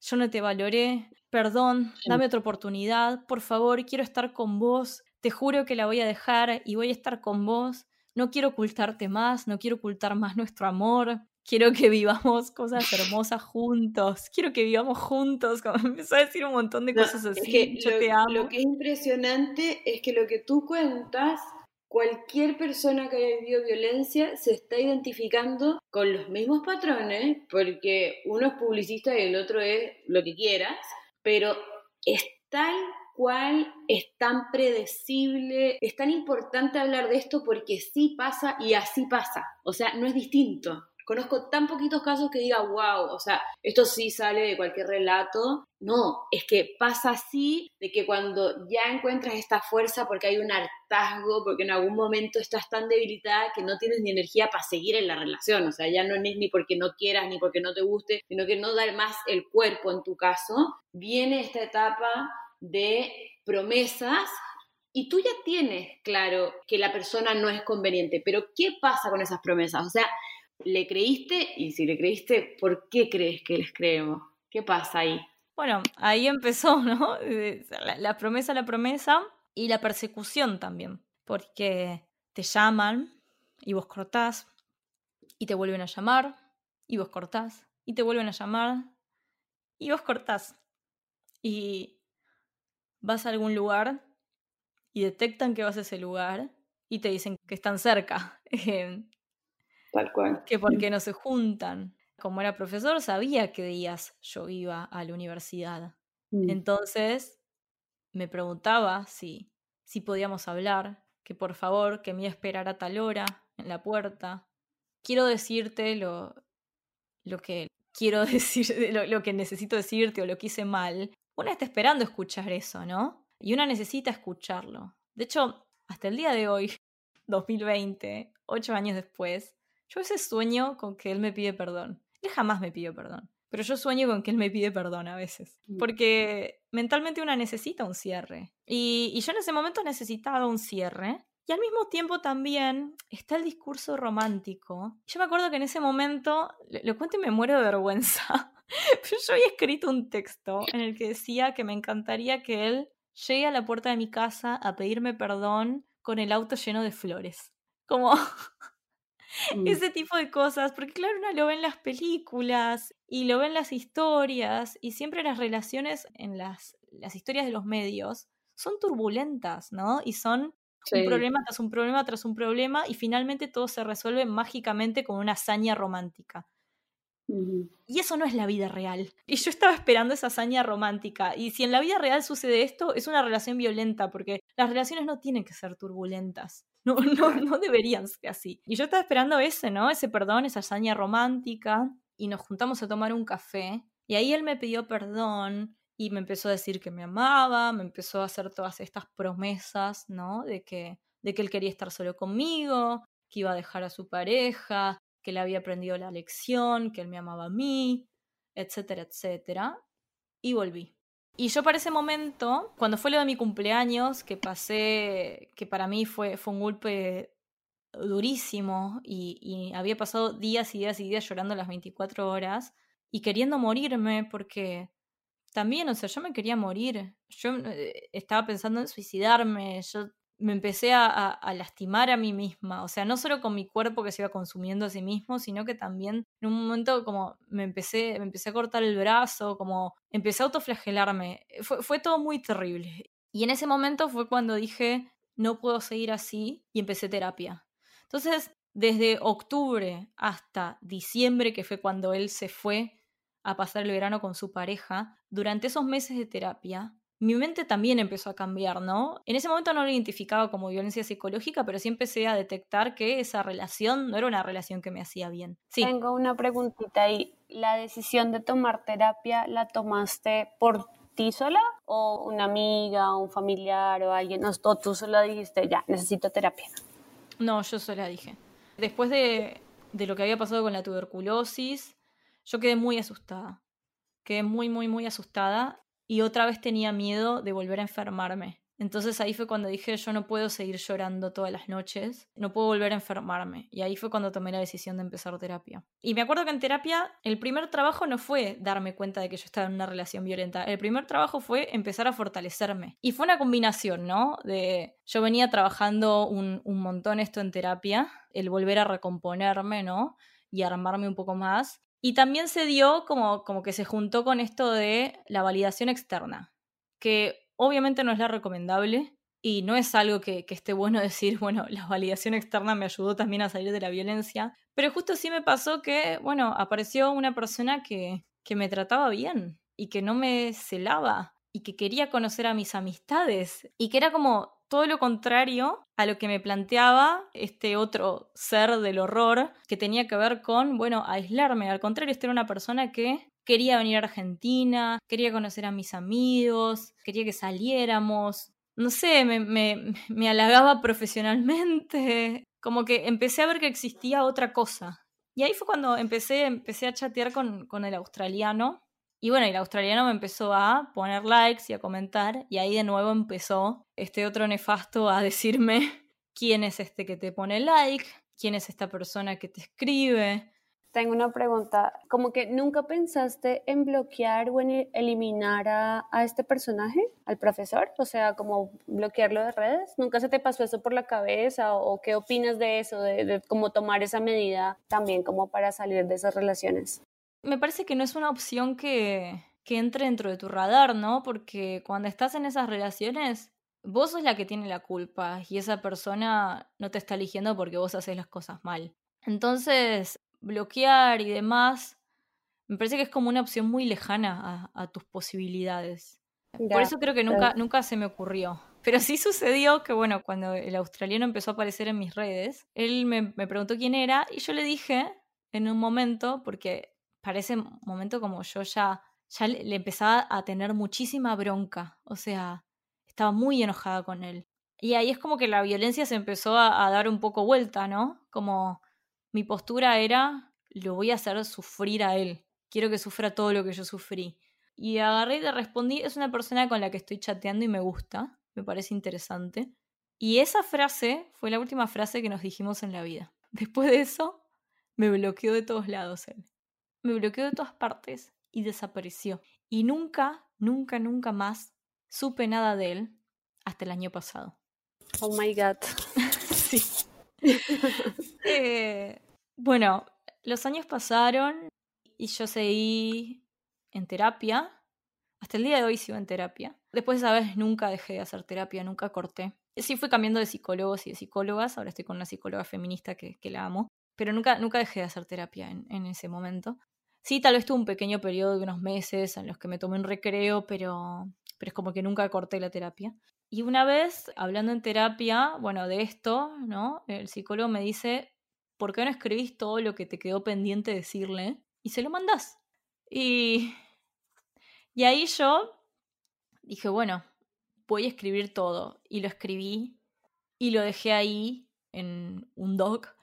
yo no te valoré, perdón, dame otra oportunidad, por favor, quiero estar con vos, te juro que la voy a dejar y voy a estar con vos, no quiero ocultarte más, no quiero ocultar más nuestro amor, quiero que vivamos cosas hermosas juntos, quiero que vivamos juntos, como empezó a decir un montón de No, cosas es así, que yo lo, te amo. lo que es impresionante es que lo que tú cuentas, cualquier persona que haya vivido violencia se está identificando con los mismos patrones, porque uno es publicista y el otro es lo que quieras, pero es tal cual, es tan predecible, es tan importante hablar de esto porque sí pasa y así pasa, o sea, no es distinto. Conozco tan poquitos casos que diga, wow, o sea, esto sí sale de cualquier relato. No, es que pasa así, de que cuando ya encuentras esta fuerza porque hay un hartazgo, porque en algún momento estás tan debilitada que no tienes ni energía para seguir en la relación, o sea, ya no es ni porque no quieras ni porque no te guste, sino que no dar más el cuerpo en tu caso, viene esta etapa de promesas y tú ya tienes claro que la persona no es conveniente, pero ¿qué pasa con esas promesas? O sea, ¿le creíste? Y si le creíste, ¿por qué crees que les creemos? ¿Qué pasa ahí? Bueno, ahí empezó, ¿no? La, la promesa, la promesa y la persecución también, porque te llaman y vos cortás y te vuelven a llamar y vos cortás y te vuelven a llamar y vos cortás y vas a algún lugar y detectan que vas a ese lugar y te dicen que están cerca, eh, Tal cual. que por qué no se juntan. Como era profesor, sabía qué días yo iba a la universidad. Mm. Entonces me preguntaba si, si podíamos hablar, que por favor, que me iba a esperar a tal hora en la puerta. Quiero decirte lo, lo que quiero decir, lo, lo que necesito decirte o lo que hice mal. Una está esperando escuchar eso, ¿no? Y una necesita escucharlo. De hecho, hasta el día de hoy, 2020, ocho años después, yo a veces sueño con que él me pide perdón. Él jamás me pide perdón. Pero yo sueño con que él me pide perdón a veces. Mm. Porque mentalmente una necesita un cierre. Y, y yo en ese momento necesitaba un cierre. Y al mismo tiempo también está el discurso romántico. Yo me acuerdo que en ese momento, lo, lo cuento y me muero de vergüenza. Pero yo había escrito un texto en el que decía que me encantaría que él llegue a la puerta de mi casa a pedirme perdón con el auto lleno de flores. Como Mm. ese tipo de cosas, porque claro, uno lo ve en las películas y lo ve en las historias y siempre las relaciones en las, las historias de los medios son turbulentas, ¿no? Y son Sí. un problema tras un problema tras un problema y finalmente todo se resuelve mágicamente con una hazaña romántica. Y eso no es la vida real. Y yo estaba esperando esa hazaña romántica. Y si en la vida real sucede esto, es una relación violenta, porque las relaciones no tienen que ser turbulentas. No, no, no deberían ser así. Y yo estaba esperando ese, ¿no? Ese perdón, esa hazaña romántica. Y nos juntamos a tomar un café. Y ahí él me pidió perdón. Y me empezó a decir que me amaba. Me empezó a hacer todas estas promesas, ¿no? De que, de que él quería estar solo conmigo. Que iba a dejar a su pareja que le había aprendido la lección, que él me amaba a mí, etcétera, etcétera. Y volví. Y yo para ese momento, cuando fue lo de mi cumpleaños, que pasé, que para mí fue, fue un golpe durísimo y, había pasado días y días y días llorando las 24 horas y queriendo morirme porque también, o sea, yo me quería morir. Yo eh, estaba pensando en suicidarme, me empecé a, a- lastimar a mí misma, o sea, no solo con mi cuerpo que se iba consumiendo a sí mismo, sino que también en un momento como me empecé, me empecé a cortar el brazo, como empecé a autoflagelarme, fue, fue todo muy terrible. Y en ese momento fue cuando dije, no puedo seguir así, y empecé terapia. Entonces, desde octubre hasta diciembre, que fue cuando él se fue a pasar el verano con su pareja, durante esos meses de terapia, mi mente también empezó a cambiar, ¿no? En ese momento no lo identificaba como violencia psicológica, pero sí empecé a detectar que esa relación no era una relación que me hacía bien. Sí, Tengo una preguntita ahí. ¿La decisión de tomar terapia la tomaste por ti sola o una amiga, un familiar o alguien? No, o tú solo dijiste, ya, necesito terapia. no, yo sola dije. Después de de lo que había pasado con la tuberculosis, yo quedé muy asustada. Quedé muy, muy, muy asustada y otra vez tenía miedo de volver a enfermarme. Entonces ahí fue cuando dije, yo no puedo seguir llorando todas las noches, no puedo volver a enfermarme. Y ahí fue cuando tomé la decisión de empezar terapia. Y me acuerdo que en terapia el primer trabajo no fue darme cuenta de que yo estaba en una relación violenta, el primer trabajo fue empezar a fortalecerme. Y fue una combinación, ¿no? De yo venía trabajando un, un montón esto en terapia, el volver a recomponerme, ¿no? Y armarme un poco más. Y también se dio como, como que se juntó con esto de la validación externa, que Obviamente no es la recomendable y no es algo que, esté bueno decir, bueno, la validación externa me ayudó también a salir de la violencia, pero justo sí me pasó que, bueno, apareció una persona que, que me trataba bien y que no me celaba y que quería conocer a mis amistades y que era como todo lo contrario a lo que me planteaba este otro ser del horror que tenía que ver con, bueno, aislarme. Al contrario, este era una persona que quería venir a Argentina, quería conocer a mis amigos, quería que saliéramos. No sé, me, me, me halagaba profesionalmente. Como que empecé a ver que existía otra cosa. Y ahí fue cuando empecé, empecé a chatear con, con el australiano. Y bueno, el australiano me empezó a poner likes y a comentar. Y ahí de nuevo empezó este otro nefasto a decirme quién es este que te pone like, quién es esta persona que te escribe, tengo una pregunta, como que nunca pensaste en bloquear o en eliminar a, este personaje, al profesor, o sea, como bloquearlo de redes, ¿nunca se te pasó eso por la cabeza o, qué opinas de eso, de, de cómo tomar esa medida también como para salir de esas relaciones? Me parece que no es una opción que, que entre dentro de tu radar, ¿no? Porque cuando estás en esas relaciones, vos sos la que tiene la culpa y esa persona no te está eligiendo porque vos haces las cosas mal. Entonces, bloquear y demás, me parece que es como una opción muy lejana a, tus posibilidades. Por eso creo que nunca, nunca se me ocurrió. Pero sí sucedió que, bueno, cuando el australiano empezó a aparecer en mis redes, él me, me preguntó quién era y yo le dije en un momento, porque para ese momento como yo ya, ya le, empezaba a tener muchísima bronca, o sea, estaba muy enojada con él. Y ahí es como que la violencia se empezó a, a dar un poco vuelta, ¿no? Como mi postura era, lo voy a hacer sufrir a él. Quiero que sufra todo lo que yo sufrí. Y agarré y le respondí, es una persona con la que estoy chateando y me gusta, me parece interesante. Y esa frase fue la última frase que nos dijimos en la vida. Después de eso, me bloqueó de todos lados él. Me bloqueó de todas partes y desapareció. Y nunca, nunca, nunca más supe nada de él hasta el año pasado. Oh my god. sí. eh, bueno, los años pasaron y yo seguí en terapia. Hasta el día de hoy sigo en terapia. Después de esa vez nunca dejé de hacer terapia, nunca corté. Sí fui cambiando de psicólogos y de psicólogas. Ahora estoy con una psicóloga feminista que, la amo. Pero nunca, nunca dejé de hacer terapia en, en ese momento. Sí, tal vez tuve un pequeño periodo de unos meses en los que me tomé un recreo, pero, pero es como que nunca corté la terapia. Y una vez, hablando en terapia, bueno, de esto, ¿no? El psicólogo me dice, ¿por qué no escribís todo lo que te quedó pendiente decirle? Y se lo mandás. Y, y ahí yo dije, bueno, voy a escribir todo. Y lo escribí y lo dejé ahí en un doc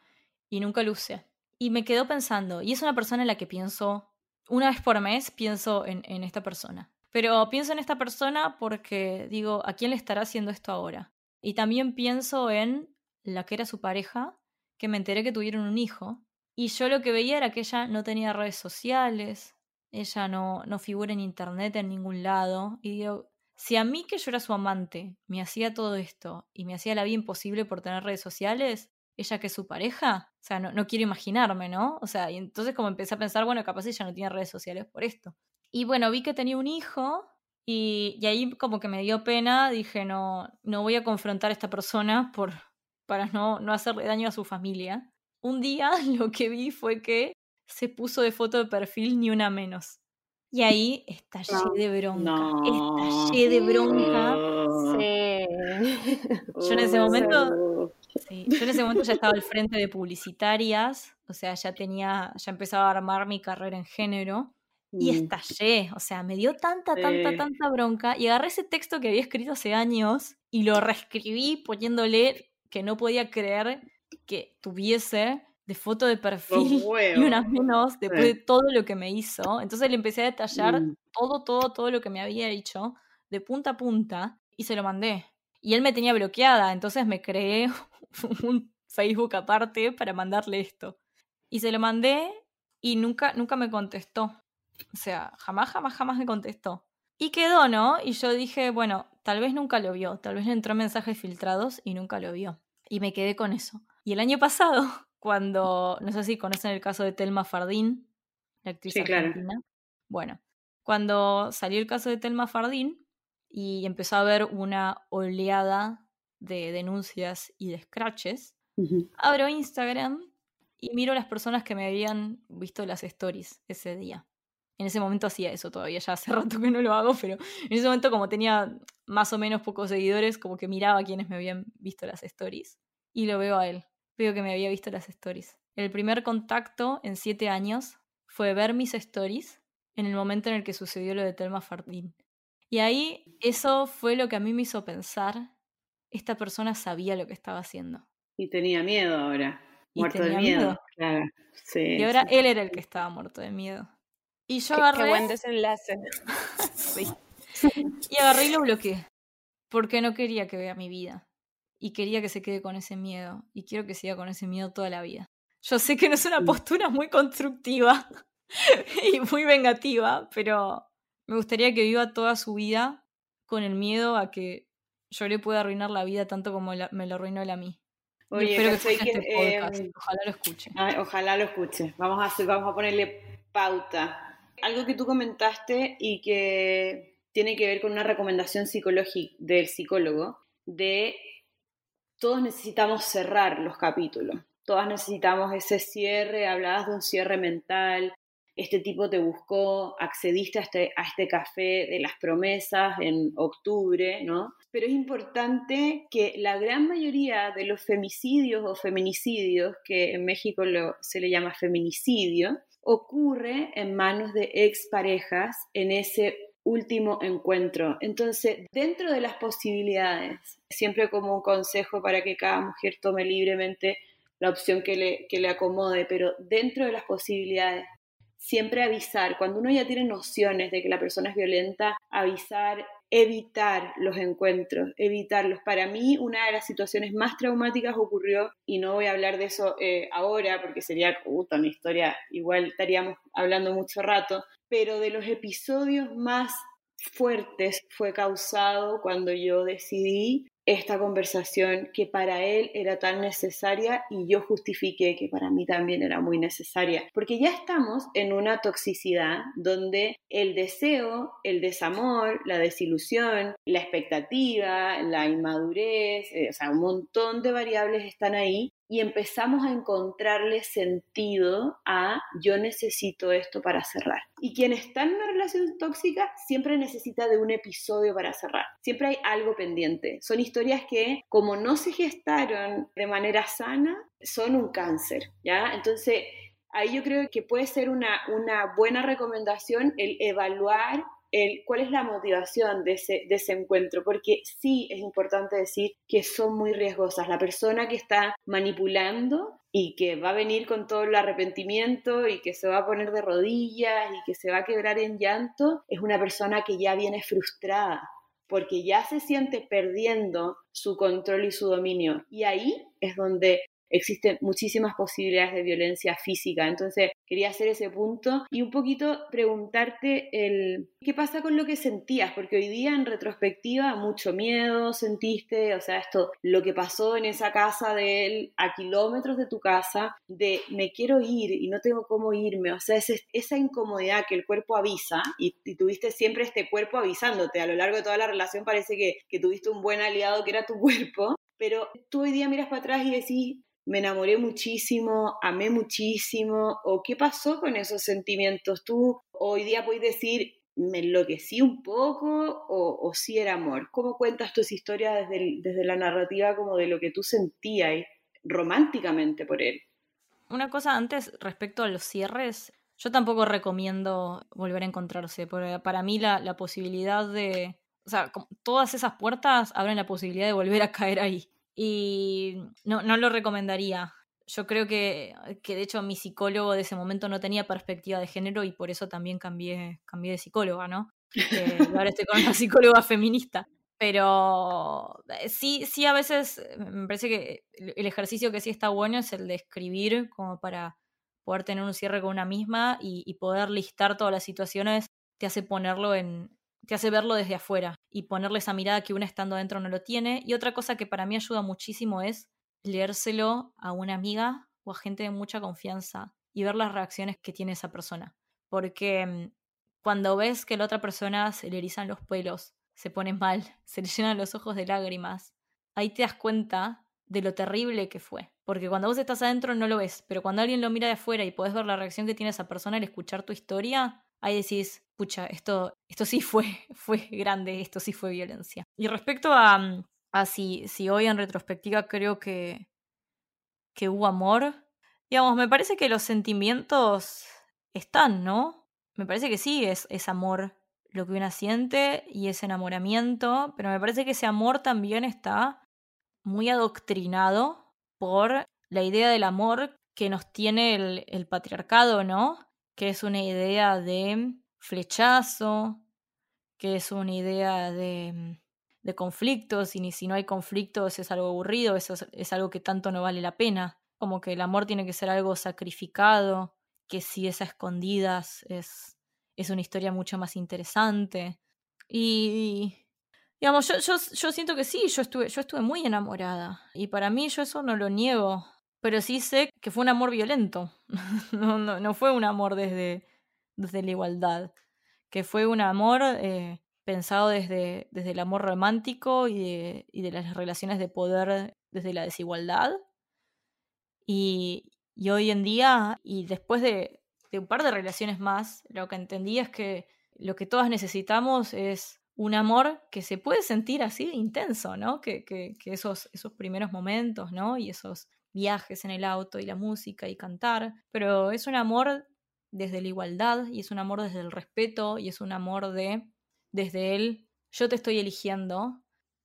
y nunca lo usé. Y me quedó pensando, y es una persona en la que pienso, una vez por mes pienso en, en esta persona. Pero pienso en esta persona porque digo, ¿a quién le estará haciendo esto ahora? Y también pienso en la que era su pareja que me enteré que tuvieron un hijo. Y yo lo que veía era que ella no tenía redes sociales, ella no, no figura en internet en ningún lado. Y digo, si a mí que yo era su amante me hacía todo esto y me hacía la vida imposible por tener redes sociales, ella que es su pareja, o sea, no, no quiero imaginarme, ¿no? O sea, y entonces como empecé a pensar, bueno, capaz ella no tiene redes sociales por esto. Y bueno, vi que tenía un hijo y, y ahí como que me dio pena, dije, no, no voy a confrontar a esta persona por, para no, no hacerle daño a su familia. Un día lo que vi fue que se puso de foto de perfil ni una menos. Y ahí estallé de bronca. Estallé de bronca. Sí. Yo en ese momento. Sí, yo en ese momento ya estaba al frente de publicitarias. O sea, ya tenía. ya empezaba a armar mi carrera en género. Y mm. estallé. O sea, me dio tanta, tanta, tanta bronca. Y agarré ese texto que había escrito hace años y lo reescribí poniéndole que no podía creer que tuviese de foto de perfil y unas menos después de todo lo que me hizo. Entonces le empecé a detallar Mm. todo, todo, todo lo que me había hecho de punta a punta y se lo mandé. Y él me tenía bloqueada, entonces me creé un Facebook aparte para mandarle esto. Y se lo mandé y nunca, nunca me contestó. O sea, jamás, jamás, jamás me contestó. Y quedó, ¿no? Y yo dije, bueno, tal vez nunca lo vio, tal vez le entró mensajes filtrados y nunca lo vio. Y me quedé con eso. Y el año pasado, cuando, no sé si conocen el caso de Telma Fardín, la actriz Sí, claro. argentina. Bueno, cuando salió el caso de Telma Fardín y empezó a haber una oleada de denuncias y de scratches, abro Instagram y miro las personas que me habían visto las stories ese día. En ese momento hacía eso todavía, ya hace rato que no lo hago, pero en ese momento como tenía más o menos pocos seguidores, como que miraba a quienes me habían visto las stories. Y lo veo a él, veo que me había visto las stories. El primer contacto en siete años fue ver mis stories en el momento en el que sucedió lo de Telma Fardín. Y ahí eso fue lo que a mí me hizo pensar, esta persona sabía lo que estaba haciendo. Y tenía miedo ahora. Y Muerto de tenía miedo. miedo. Claro. Sí, Y ahora sí. él era el que estaba muerto de miedo. Y yo Qué, agarré. qué buen desenlace. Sí. Y agarré y lo bloqueé. Porque no quería que vea mi vida. Y quería que se quede con ese miedo. Y quiero que siga con ese miedo toda la vida. Yo sé que no es una postura muy constructiva y muy vengativa, pero me gustaría que viva toda su vida con el miedo a que yo le pueda arruinar la vida tanto como la- me lo arruinó él a mí. Oye, espero que ¿cachai escuche que, este podcast. eh, Ojalá lo escuche. Ay, ojalá lo escuche. Vamos a hacer, vamos a ponerle pauta. Algo que tú comentaste y que tiene que ver con una recomendación psicológica del psicólogo de todos necesitamos cerrar los capítulos. Todas necesitamos ese cierre, hablabas de un cierre mental, este tipo te buscó, accediste a este, a este café de las promesas en octubre, ¿no? Pero es importante que la gran mayoría de los femicidios o feminicidios, que en México lo- se le llama feminicidio, ocurre en manos de exparejas en ese último encuentro. Entonces, dentro de las posibilidades, siempre como un consejo para que cada mujer tome libremente la opción que le, que le acomode, pero dentro de las posibilidades, siempre avisar, cuando uno ya tiene nociones de que la persona es violenta, avisar, evitar los encuentros, evitarlos. Para mí, una de las situaciones más traumáticas ocurrió, y no voy a hablar de eso eh, ahora porque sería puta, una historia, igual estaríamos hablando mucho rato, pero de los episodios más fuertes fue causado cuando yo decidí esta conversación que para él era tan necesaria y yo justifiqué que para mí también era muy necesaria, porque ya estamos en una toxicidad donde el deseo, el desamor, la desilusión, la expectativa, la inmadurez, eh, o sea, un montón de variables están ahí y empezamos a encontrarle sentido a yo necesito esto para cerrar. Y quien está en una relación tóxica siempre necesita de un episodio para cerrar. Siempre hay algo pendiente. Son historias que como no se gestaron de manera sana, son un cáncer, ¿ya? Entonces, ahí yo creo que puede ser una, una buena recomendación el evaluar el, cuál es la motivación de ese, de ese encuentro, porque sí es importante decir que son muy riesgosas. La persona que está manipulando y que va a venir con todo el arrepentimiento y que se va a poner de rodillas y que se va a quebrar en llanto, es una persona que ya viene frustrada, porque ya se siente perdiendo su control y su dominio. Y ahí es donde existen muchísimas posibilidades de violencia física. Entonces, quería hacer ese punto y un poquito preguntarte el qué pasa con lo que sentías, porque hoy día en retrospectiva mucho miedo sentiste, o sea, esto, lo que pasó en esa casa de él, a kilómetros de tu casa, de me quiero ir y no tengo cómo irme, o sea, es esa incomodidad que el cuerpo avisa y, y, tuviste siempre este cuerpo avisándote, a lo largo de toda la relación parece que, que tuviste un buen aliado que era tu cuerpo, pero tú hoy día miras para atrás y decís, me enamoré muchísimo, amé muchísimo, o qué pasó con esos sentimientos. Tú hoy día puedes decir, me enloquecí un poco o, o sí era amor. ¿Cómo cuentas tus historias desde, desde la narrativa como de lo que tú sentías románticamente por él? Una cosa antes respecto a los cierres, yo tampoco recomiendo volver a encontrarse, porque para mí la, la posibilidad de... O sea, todas esas puertas abren la posibilidad de volver a caer ahí y no, no lo recomendaría. yo creo que, que, de hecho mi psicólogo de ese momento no tenía perspectiva de género y por eso también cambié, cambié de psicóloga, ¿no? Eh, ahora estoy con una psicóloga feminista. Pero eh, sí, sí, a veces eh, me parece que el ejercicio que sí está bueno es el de escribir como para poder tener un cierre con una misma y, poder listar todas las situaciones te hace ponerlo en, te hace verlo desde afuera y ponerle esa mirada que una estando adentro no lo tiene. Y otra cosa que para mí ayuda muchísimo es leérselo a una amiga o a gente de mucha confianza y ver las reacciones que tiene esa persona. Porque mm, cuando ves que la otra persona se le erizan los pelos se pone mal, se le llenan los ojos de lágrimas. Ahí te das cuenta de lo terrible que fue. Porque cuando vos estás adentro no lo ves, pero cuando alguien lo mira de afuera y podés ver la reacción que tiene esa persona al escuchar tu historia, ahí decís, pucha, esto, esto sí fue, fue grande, esto sí fue violencia. Y respecto a, mm, a si, si hoy en retrospectiva creo que, que hubo amor, digamos, me parece que los sentimientos están, ¿no? Me parece que sí es, es amor lo que una siente y ese enamoramiento, pero me parece que ese amor también está muy adoctrinado por la idea del amor que nos tiene el, el patriarcado, ¿no? Que es una idea de flechazo, que es una idea de, de conflictos, y si no hay conflictos es algo aburrido, eso es, algo que tanto no vale la pena. Como que el amor tiene que ser algo sacrificado, que si es a escondidas es es una historia mucho más interesante. Y, digamos, yo, yo, yo, siento que sí, yo estuve, yo estuve muy enamorada. Y para mí yo eso no lo niego. Pero sí sé que fue un amor violento. no, no, no, fue un amor desde, desde la igualdad. Que fue un amor eh, pensado desde, desde el amor romántico y de, y de las relaciones de poder desde la desigualdad. Y, y hoy en día, y después de, un par de relaciones más, lo que entendí es que lo que todas necesitamos es un amor que se puede sentir así intenso, ¿no? Que, que, que esos, esos primeros momentos, ¿no? Y esos viajes en el auto y la música y cantar, pero es un amor desde la igualdad y es un amor desde el respeto y es un amor de desde él yo te estoy eligiendo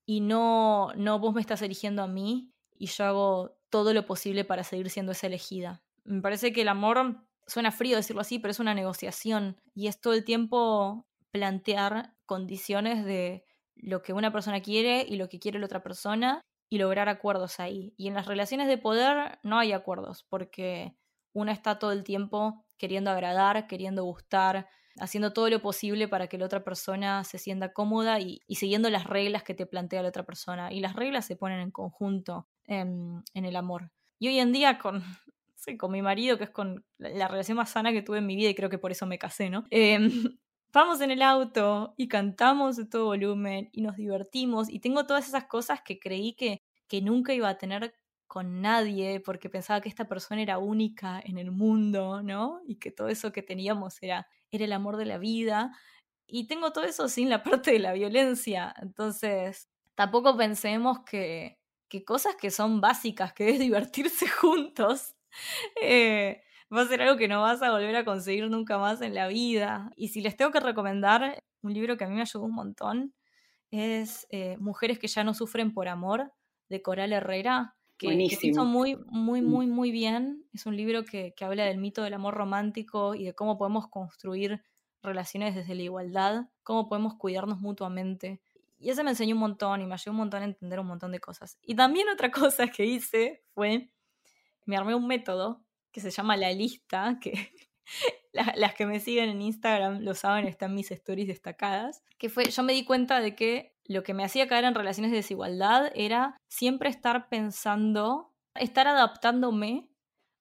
y no no vos me estás eligiendo a mí y yo hago todo lo posible para seguir siendo esa elegida. Me parece que el amor suena frío decirlo así, pero es una negociación y es todo el tiempo plantear condiciones de lo que una persona quiere y lo que quiere la otra persona y lograr acuerdos ahí. Y en las relaciones de poder no hay acuerdos porque uno está todo el tiempo queriendo agradar, queriendo gustar, haciendo todo lo posible para que la otra persona se sienta cómoda y, siguiendo las reglas que te plantea la otra persona. Y las reglas se ponen en conjunto en el amor. Y hoy en día con con mi marido, que es con la, relación más sana que tuve en mi vida y creo que por eso me casé, ¿no? Em, vamos en el auto y cantamos de todo volumen y nos divertimos y tengo todas esas cosas que creí que, que nunca iba a tener con nadie porque pensaba que esta persona era única en el mundo, ¿no? Y que todo eso que teníamos era, era el amor de la vida. Y tengo todo eso sin la parte de la violencia. Entonces, tampoco pensemos que, que cosas que son básicas, que es divertirse juntos, eh, va a ser algo que no vas a volver a conseguir nunca más en la vida. Y si les tengo que recomendar un libro que a mí me ayudó un montón, es eh, Mujeres que ya no sufren por amor, de Coral Herrera, que, que hizo muy, muy, mm. muy, muy bien. Es un libro que, que habla del mito del amor romántico y de cómo podemos construir relaciones desde la igualdad, cómo podemos cuidarnos mutuamente. Y ese me enseñó un montón y me ayudó un montón a entender un montón de cosas. Y también otra cosa que hice fue me armé un método que se llama la lista, que las que me siguen en Instagram lo saben, están mis stories destacadas, que fue, yo me di cuenta de que lo que me hacía caer en relaciones de desigualdad era siempre estar pensando, estar adaptándome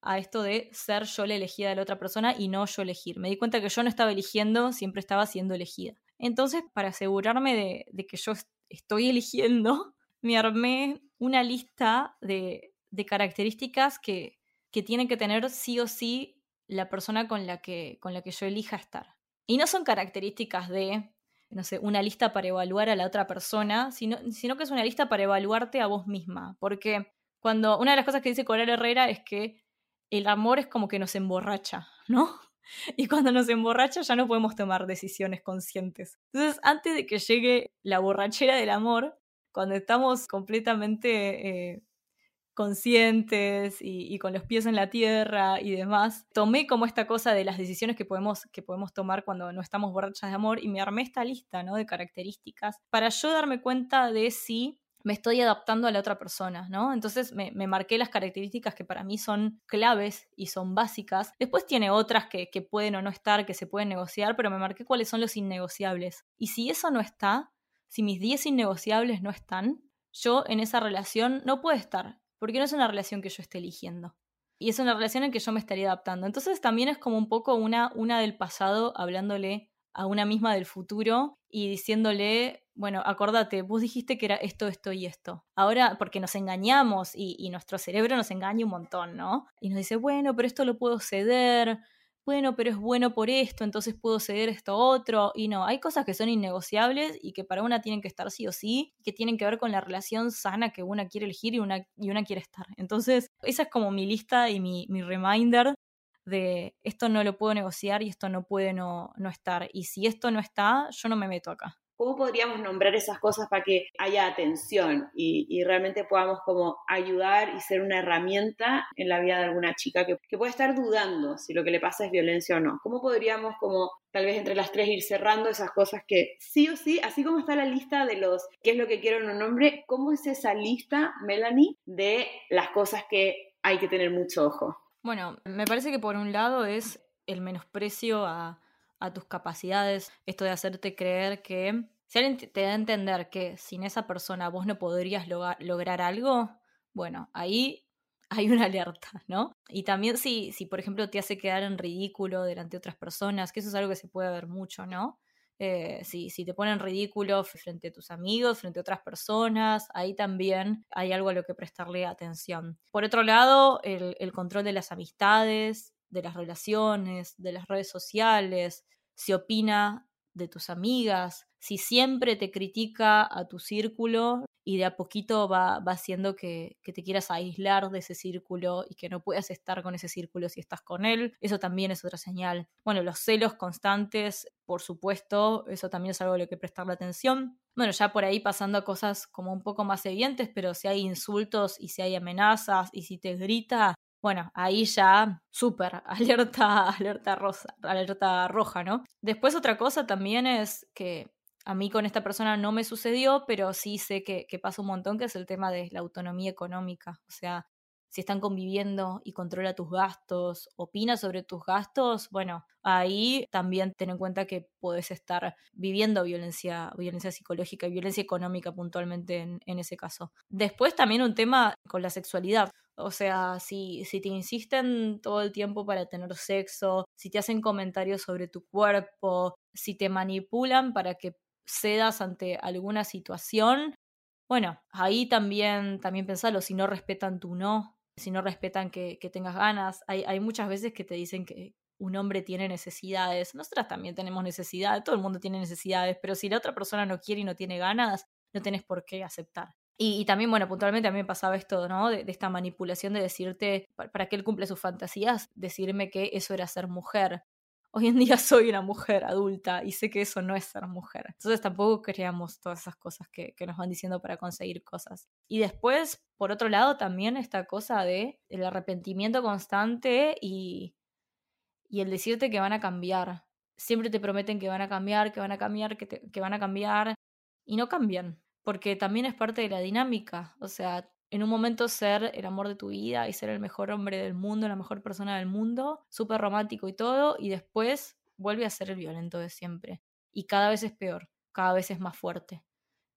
a esto de ser yo la elegida de la otra persona y no yo elegir. Me di cuenta que yo no estaba eligiendo, siempre estaba siendo elegida. Entonces, para asegurarme de, que yo estoy eligiendo, me armé una lista de de características que, que tiene que tener sí o sí la persona con la, que, con la que yo elija estar. Y no son características de, no sé, una lista para evaluar a la otra persona, sino, sino que es una lista para evaluarte a vos misma. Porque cuando una de las cosas que dice Coral Herrera es que el amor es como que nos emborracha, ¿no? Y cuando nos emborracha ya no podemos tomar decisiones conscientes. Entonces, antes de que llegue la borrachera del amor, cuando estamos completamente eh, conscientes y, con los pies en la tierra y demás, tomé como esta cosa de las decisiones que podemos, que podemos tomar cuando no estamos borrachas de amor y me armé esta lista ¿no? de características para yo darme cuenta de si me estoy adaptando a la otra persona, ¿no? Entonces me, marqué las características que para mí son claves y son básicas. Después tiene otras que, que pueden o no estar, que se pueden negociar, pero me marqué cuáles son los innegociables. Y si eso no está, si mis 10 innegociables no están, yo en esa relación no puedo estar, porque no es una relación que yo esté eligiendo. Y es una relación en que yo me estaría adaptando. Entonces también es como un poco una, una del pasado hablándole a una misma del futuro y diciéndole, bueno, acordate, vos dijiste que era esto, esto y esto. Ahora, porque nos engañamos y, nuestro cerebro nos engaña un montón, ¿no? Y nos dice, bueno, pero esto lo puedo ceder, bueno, pero es bueno por esto, entonces puedo ceder esto otro. Y no, hay cosas que son innegociables y que para una tienen que estar sí o sí, que tienen que ver con la relación sana que una quiere elegir y una, y una quiere estar. Entonces, esa es como mi lista y mi, mi reminder de esto no lo puedo negociar y esto no puede no, no estar. Y si esto no está, yo no me meto acá. ¿Cómo podríamos nombrar esas cosas para que haya atención y, realmente podamos como ayudar y ser una herramienta en la vida de alguna chica que, que, puede estar dudando si lo que le pasa es violencia o no? ¿Cómo podríamos como tal vez entre las tres ir cerrando esas cosas que sí o sí, así como está la lista de los qué es lo que quiero en un hombre, ¿cómo es esa lista, Melanie, de las cosas que hay que tener mucho ojo? Bueno, me parece que por un lado es el menosprecio a, tus capacidades, esto de hacerte creer que si alguien te da a entender que sin esa persona vos no podrías lograr algo, bueno, ahí hay una alerta, ¿no? Y también si, si, por ejemplo, te hace quedar en ridículo delante de otras personas, que eso es algo que se puede ver mucho, ¿no? Eh, si, si, te ponen ridículo frente a tus amigos, frente a otras personas, ahí también hay algo a lo que prestarle atención. Por otro lado, el control de las amistades, de las relaciones, de las redes sociales, si opina de tus amigas, si siempre te critica a tu círculo y de a poquito va, va haciendo que, que, te quieras aislar de ese círculo y que no puedas estar con ese círculo si estás con él, eso también es otra señal. Bueno, los celos constantes, por supuesto, eso también es algo a lo que prestarle atención. Bueno, ya por ahí pasando a cosas como un poco más evidentes, pero si hay insultos y si hay amenazas y si te grita, bueno, ahí ya súper, alerta, alerta rosa, alerta roja, ¿no? Después otra cosa también es que a mí con esta persona no me sucedió, pero sí sé que, pasa un montón, que es el tema de la autonomía económica. O sea, si están conviviendo y controla tus gastos, opina sobre tus gastos, bueno, ahí también ten en cuenta que puedes estar viviendo violencia, violencia psicológica y violencia económica puntualmente en, en, ese caso. Después también un tema con la sexualidad. O sea, si, si te insisten todo el tiempo para tener sexo, si te hacen comentarios sobre tu cuerpo, si te manipulan para que cedas ante alguna situación, bueno, ahí también, también pensalo, si no respetan tu no, si no respetan que, que tengas ganas, hay, hay muchas veces que te dicen que un hombre tiene necesidades, nosotras también tenemos necesidades, todo el mundo tiene necesidades, pero si la otra persona no quiere y no tiene ganas, no tienes por qué aceptar. Y, también, bueno, puntualmente a mí me pasaba esto, ¿no? De, esta manipulación de decirte, para que él cumple sus fantasías, decirme que eso era ser mujer hoy en día soy una mujer adulta y sé que eso no es ser mujer. Entonces tampoco creamos todas esas cosas que, nos van diciendo para conseguir cosas. Y después, por otro lado, también esta cosa de el arrepentimiento constante y, y el decirte que van a cambiar. Siempre te prometen que van a cambiar, que van a cambiar, que, que van a cambiar y no cambian. Porque también es parte de la dinámica. O sea, en un momento ser el amor de tu vida y ser el mejor hombre del mundo, la mejor persona del mundo, súper romántico y todo, y después vuelve a ser el violento de siempre. Y cada vez es peor, cada vez es más fuerte,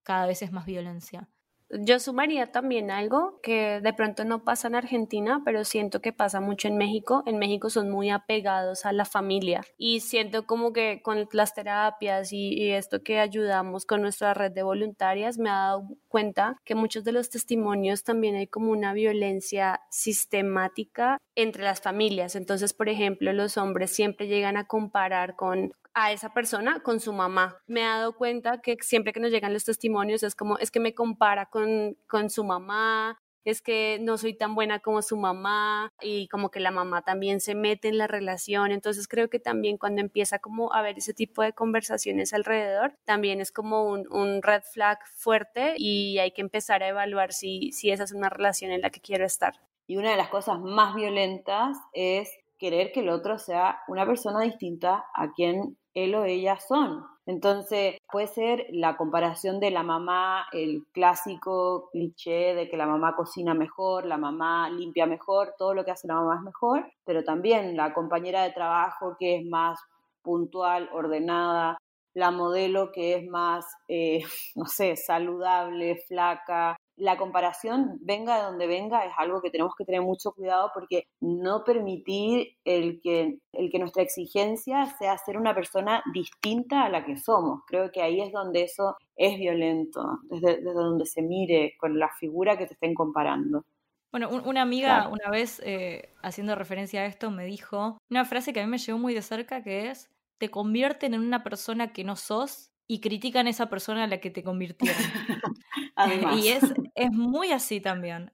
cada vez es más violencia. Yo sumaría también algo que de pronto no pasa en Argentina, pero siento que pasa mucho en México. En México son muy apegados a la familia y siento como que con las terapias y, esto que ayudamos con nuestra red de voluntarias me ha dado cuenta que muchos de los testimonios también hay como una violencia sistemática entre las familias. Entonces, por ejemplo, los hombres siempre llegan a comparar con a esa persona con su mamá. Me he dado cuenta que siempre que nos llegan los testimonios es como, es que me compara con, con su mamá, es que no soy tan buena como su mamá y como que la mamá también se mete en la relación. Entonces creo que también cuando empieza como a haber ese tipo de conversaciones alrededor, también es como un, un red flag fuerte y hay que empezar a evaluar si, si esa es una relación en la que quiero estar. Y una de las cosas más violentas es querer que el otro sea una persona distinta a quien él o ella son. Entonces, puede ser la comparación de la mamá, el clásico cliché de que la mamá cocina mejor, la mamá limpia mejor, todo lo que hace la mamá es mejor, pero también la compañera de trabajo que es más puntual, ordenada, la modelo que es más, eh, no sé, saludable, flaca, la comparación, venga de donde venga, es algo que tenemos que tener mucho cuidado porque no permitir el que, el que nuestra exigencia sea ser una persona distinta a la que somos. Creo que ahí es donde eso es violento, desde, donde se mire con la figura que te estén comparando. Bueno, una amiga una vez, eh, haciendo referencia a esto, me dijo una frase que a mí me llegó muy de cerca, que es, te convierten en una persona que no sos y critican a esa persona a la que te convirtieron. y es, es muy así también.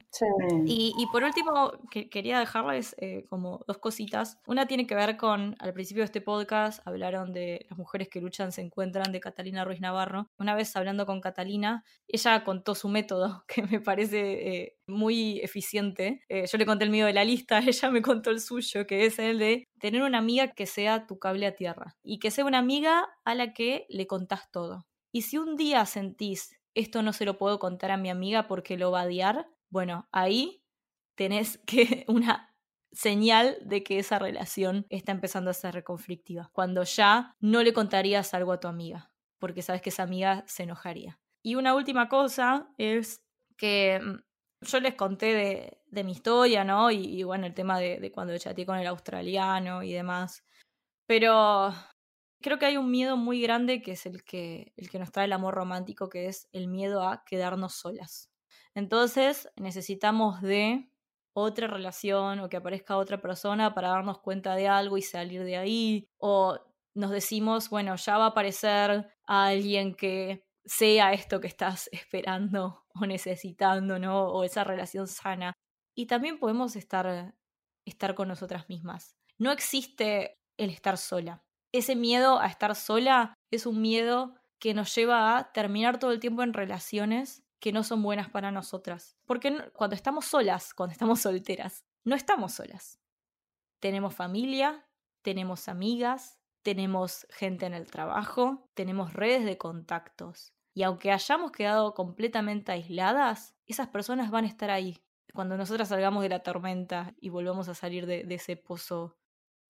Y, y, por último, que, quería dejarles eh, como dos cositas. Una tiene que ver con, al principio de este podcast, hablaron de las mujeres que luchan se encuentran de Catalina Ruiz Navarro. Una vez hablando con Catalina, ella contó su método, que me parece eh, muy eficiente. Eh, yo le conté el mío de la lista, ella me contó el suyo, que es el de tener una amiga que sea tu cable a tierra y que sea una amiga a la que le contás todo. Y si un día sentís, esto no se lo puedo contar a mi amiga porque lo va a odiar, bueno, ahí tenés que una señal de que esa relación está empezando a ser reconflictiva. Cuando ya no le contarías algo a tu amiga, porque sabes que esa amiga se enojaría. Y una última cosa es que mm, yo les conté de, mi historia, ¿no? Y, bueno, el tema de, de cuando chateé con el australiano y demás. Pero creo que hay un miedo muy grande que es el que, el que nos trae el amor romántico, que es el miedo a quedarnos solas. Entonces necesitamos de otra relación o que aparezca otra persona para darnos cuenta de algo y salir de ahí. O nos decimos, bueno, ya va a aparecer alguien que sea esto que estás esperando o necesitando, ¿no? O esa relación sana. Y también podemos estar, estar con nosotras mismas. No existe el estar sola. Ese miedo a estar sola es un miedo que nos lleva a terminar todo el tiempo en relaciones que no son buenas para nosotras. Porque cuando estamos solas, cuando estamos solteras, no estamos solas. Tenemos familia, tenemos amigas, tenemos gente en el trabajo, tenemos redes de contactos. Y aunque hayamos quedado completamente aisladas, esas personas van a estar ahí. Cuando nosotras salgamos de la tormenta y volvamos a salir de, ese pozo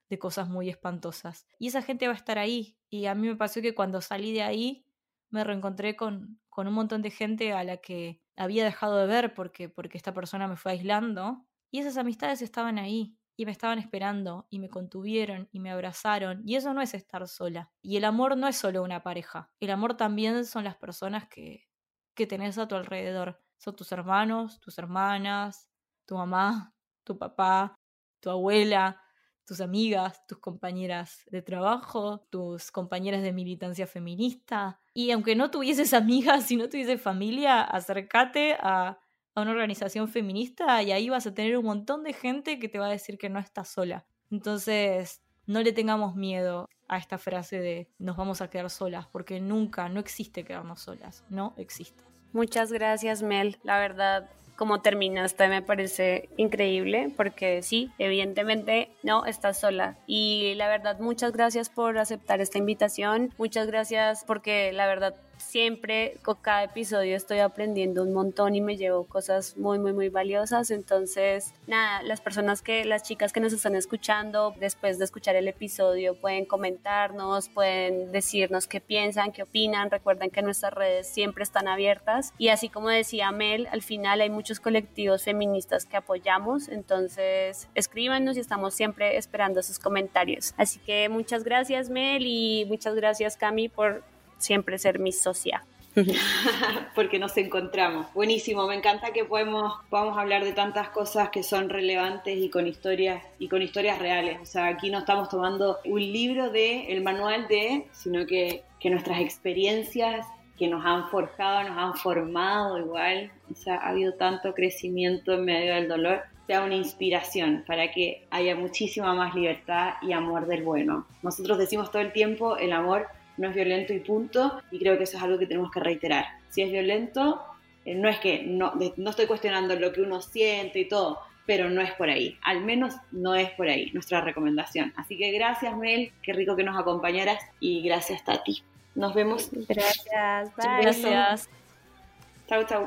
de cosas muy espantosas. Y esa gente va a estar ahí. Y a mí me pasó que cuando salí de ahí, me reencontré con, con un montón de gente a la que había dejado de ver porque, porque esta persona me fue aislando. Y esas amistades estaban ahí y me estaban esperando y me contuvieron y me abrazaron y eso no es estar sola. Y el amor no es solo una pareja, el amor también son las personas que, que tenés a tu alrededor. Son tus hermanos, tus hermanas, tu mamá, tu papá, tu abuela, tus amigas, tus compañeras de trabajo, tus compañeras de militancia feminista. Y aunque no tuvieses amigas y no tuvieses familia, acércate a a una organización feminista y ahí vas a tener un montón de gente que te va a decir que no estás sola. Entonces, no le tengamos miedo a esta frase de nos vamos a quedar solas, porque nunca, no existe quedarnos solas, no existe. Muchas gracias, Mel. La verdad, como terminaste me parece increíble porque sí, evidentemente no estás sola. Y la verdad, muchas gracias por aceptar esta invitación. Muchas gracias porque la verdad siempre con cada episodio estoy aprendiendo un montón y me llevo cosas muy, muy, muy valiosas. Entonces, nada, las personas que, las chicas que nos están escuchando, después de escuchar el episodio, pueden comentarnos, pueden decirnos qué piensan, qué opinan. Recuerden que nuestras redes siempre están abiertas. Y así como decía Mel, al final hay muchos colectivos feministas que apoyamos. Entonces, escríbanos y estamos siempre esperando sus comentarios. Así que muchas gracias, Mel, y muchas gracias, Cami, por siempre ser mi socia. Porque nos encontramos. Buenísimo, me encanta que podemos, podamos hablar de tantas cosas que son relevantes y con historias y con historias reales. O sea, aquí no estamos tomando un libro de el manual de, sino que, que nuestras experiencias que nos han forjado, nos han formado igual, o sea, ha habido tanto crecimiento en medio del dolor, sea una inspiración para que haya muchísima más libertad y amor del bueno. Nosotros decimos todo el tiempo, el amor no es violento y punto, y creo que eso es algo que tenemos que reiterar. Si es violento, eh, no es que no, no estoy cuestionando lo que uno siente y todo, pero no es por ahí. Al menos no es por ahí nuestra recomendación. Así que gracias Mel, qué rico que nos acompañaras y gracias Tati. Nos vemos. Gracias. Bye. Gracias. Chau, chau.